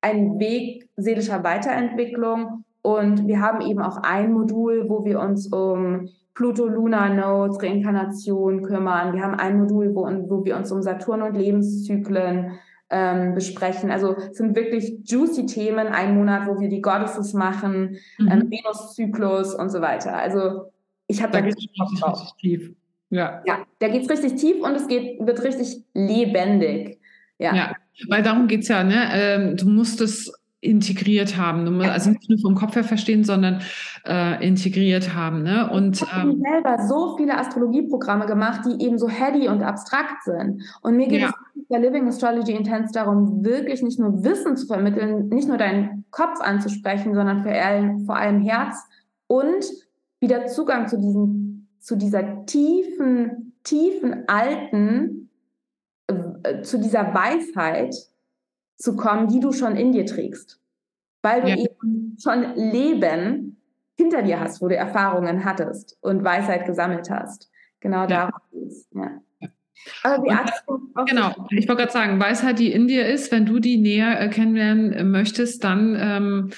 einen Weg seelischer Weiterentwicklung. Und wir haben eben auch ein Modul, wo wir uns um Pluto-Lunar Nodes, Reinkarnation kümmern. Wir haben ein Modul, wo, wo wir uns um Saturn und Lebenszyklen ähm, besprechen. Also es sind wirklich juicy Themen. Ein Monat, wo wir die Goddesses machen, mhm. ähm, Venus-Zyklus und so weiter. Also ich habe da, da richtig, richtig tief. Ja. Ja, da geht es richtig tief und es geht, wird richtig lebendig. Ja. ja weil darum geht es ja, ne? Ähm, du musst es integriert haben. Also nicht nur vom Kopf her verstehen, sondern äh, integriert haben. Ne? Und, ich habe ähm, selber so viele Astrologieprogramme gemacht, die eben so heady und abstrakt sind. Und mir geht ja. es bei Living Astrology Intense darum, wirklich nicht nur Wissen zu vermitteln, nicht nur deinen Kopf anzusprechen, sondern vor allem, vor allem Herz und wieder Zugang zu diesen zu dieser tiefen, tiefen alten, äh, zu dieser Weisheit zu kommen, die du schon in dir trägst. Weil du ja. eben schon Leben hinter dir hast, wo du Erfahrungen hattest und Weisheit gesammelt hast. Genau ja. darum geht es. Ja. Aber wie und, genau, ich wollte gerade sagen, Weisheit, die in dir ist, wenn du die näher äh, kennenlernen möchtest, dann ähm,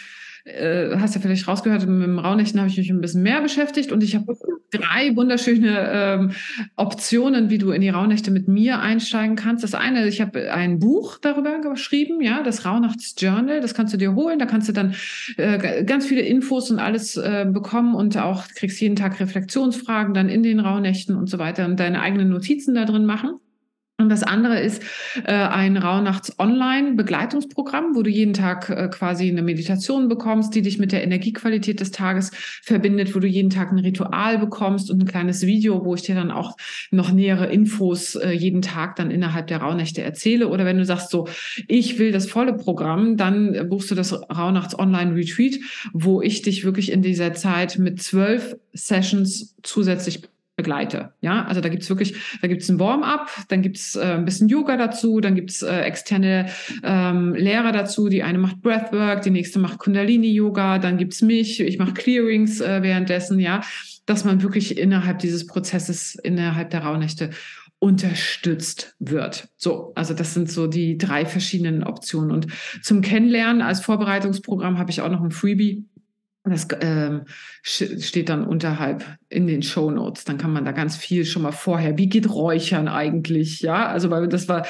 äh, hast ja vielleicht rausgehört, mit dem Raunächten habe ich mich ein bisschen mehr beschäftigt und ich habe drei wunderschöne ähm, Optionen, wie du in die Rauhnächte mit mir einsteigen kannst. Das eine, ich habe ein Buch darüber geschrieben, ja, das Rauhnachtsjournal, das kannst du dir holen, da kannst du dann äh, ganz viele Infos und alles äh, bekommen und auch kriegst jeden Tag Reflexionsfragen dann in den Rauhnächten und so weiter und deine eigenen Notizen da drin machen. Und das andere ist äh, ein Rauhnachts-Online-Begleitungsprogramm, wo du jeden Tag äh, quasi eine Meditation bekommst, die dich mit der Energiequalität des Tages verbindet, wo du jeden Tag ein Ritual bekommst und ein kleines Video, wo ich dir dann auch noch nähere Infos äh, jeden Tag dann innerhalb der Rauhnächte erzähle. Oder wenn du sagst so, ich will das volle Programm, dann buchst du das Rauhnachts-Online-Retreat, wo ich dich wirklich in dieser Zeit mit zwölf Sessions zusätzlich begleite. Ja, also da gibt's wirklich, da gibt's ein Warm-up, dann gibt's äh, ein bisschen Yoga dazu, dann gibt's äh, externe ähm, Lehrer dazu. Die eine macht Breathwork, die nächste macht Kundalini-Yoga, dann gibt's mich, ich mache Clearings äh, währenddessen, ja, dass man wirklich innerhalb dieses Prozesses, innerhalb der Rauhnächte unterstützt wird. So, also das sind so die drei verschiedenen Optionen. Und zum Kennenlernen als Vorbereitungsprogramm habe ich auch noch ein Freebie Das ähm, steht dann unterhalb in den Show Notes. Dann kann man da ganz viel schon mal vorher. Wie geht Räuchern eigentlich? Ja, also weil das war,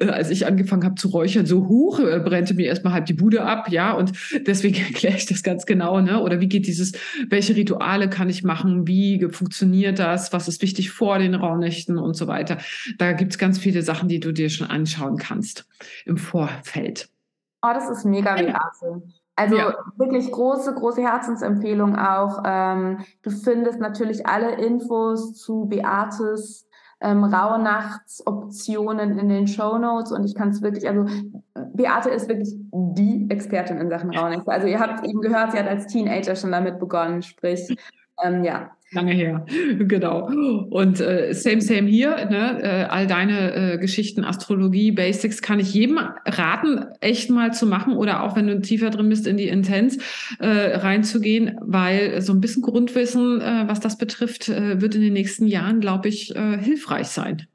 äh, als ich angefangen habe zu räuchern, so hoch äh, brennte mir erstmal halb die Bude ab. Ja, und deswegen *laughs* erkläre ich das ganz genau. Ne? Oder wie geht dieses? Welche Rituale kann ich machen? Wie funktioniert das? Was ist wichtig vor den Rauhnächten und so weiter? Da gibt es ganz viele Sachen, die du dir schon anschauen kannst im Vorfeld. Oh, das ist mega, mega. Also ja. wirklich große, große Herzensempfehlung auch. Ähm, du findest natürlich alle Infos zu Beates ähm, Rauhnachtsoptionen in den Show Notes und ich kann es wirklich, also Beate ist wirklich die Expertin in Sachen Rauhnächte. Also ihr habt eben gehört, sie hat als Teenager schon damit begonnen, sprich, ähm, ja, Lange her, *laughs* genau. Und äh, same, same hier. Ne? Äh, all deine äh, Geschichten, Astrologie, Basics kann ich jedem raten, echt mal zu machen oder auch wenn du tiefer drin bist, in die Intens äh, reinzugehen, weil so ein bisschen Grundwissen, äh, was das betrifft, äh, wird in den nächsten Jahren, glaube ich, äh, hilfreich sein.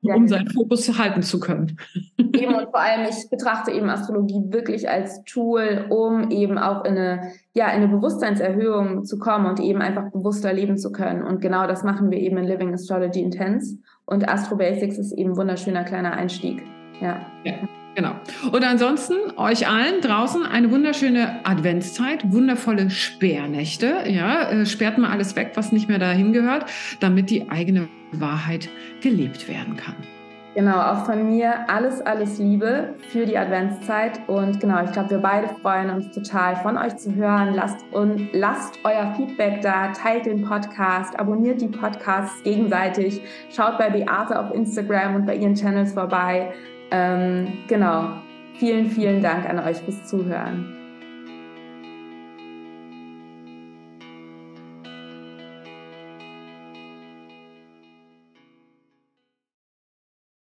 Ja um seinen Fokus halten zu können. Eben *laughs* und vor allem, ich betrachte eben Astrologie wirklich als Tool, um eben auch in eine, ja, in eine Bewusstseinserhöhung zu kommen und eben einfach bewusster leben zu können. Und genau das machen wir eben in Living Astrology Intense. Und Astro Basics ist eben ein wunderschöner kleiner Einstieg. Ja. ja. Genau. Und ansonsten euch allen draußen eine wunderschöne Adventszeit, wundervolle Sperrnächte. Ja, äh, sperrt mal alles weg, was nicht mehr dahin gehört, damit die eigene Wahrheit gelebt werden kann. Genau, auch von mir alles, alles Liebe für die Adventszeit. Und genau, ich glaube, wir beide freuen uns total, von euch zu hören. Lasst, und lasst euer Feedback da, teilt den Podcast, abonniert die Podcasts gegenseitig, schaut bei Beate auf Instagram und bei ihren Channels vorbei. Ähm, genau. Vielen, vielen Dank an euch fürs Zuhören.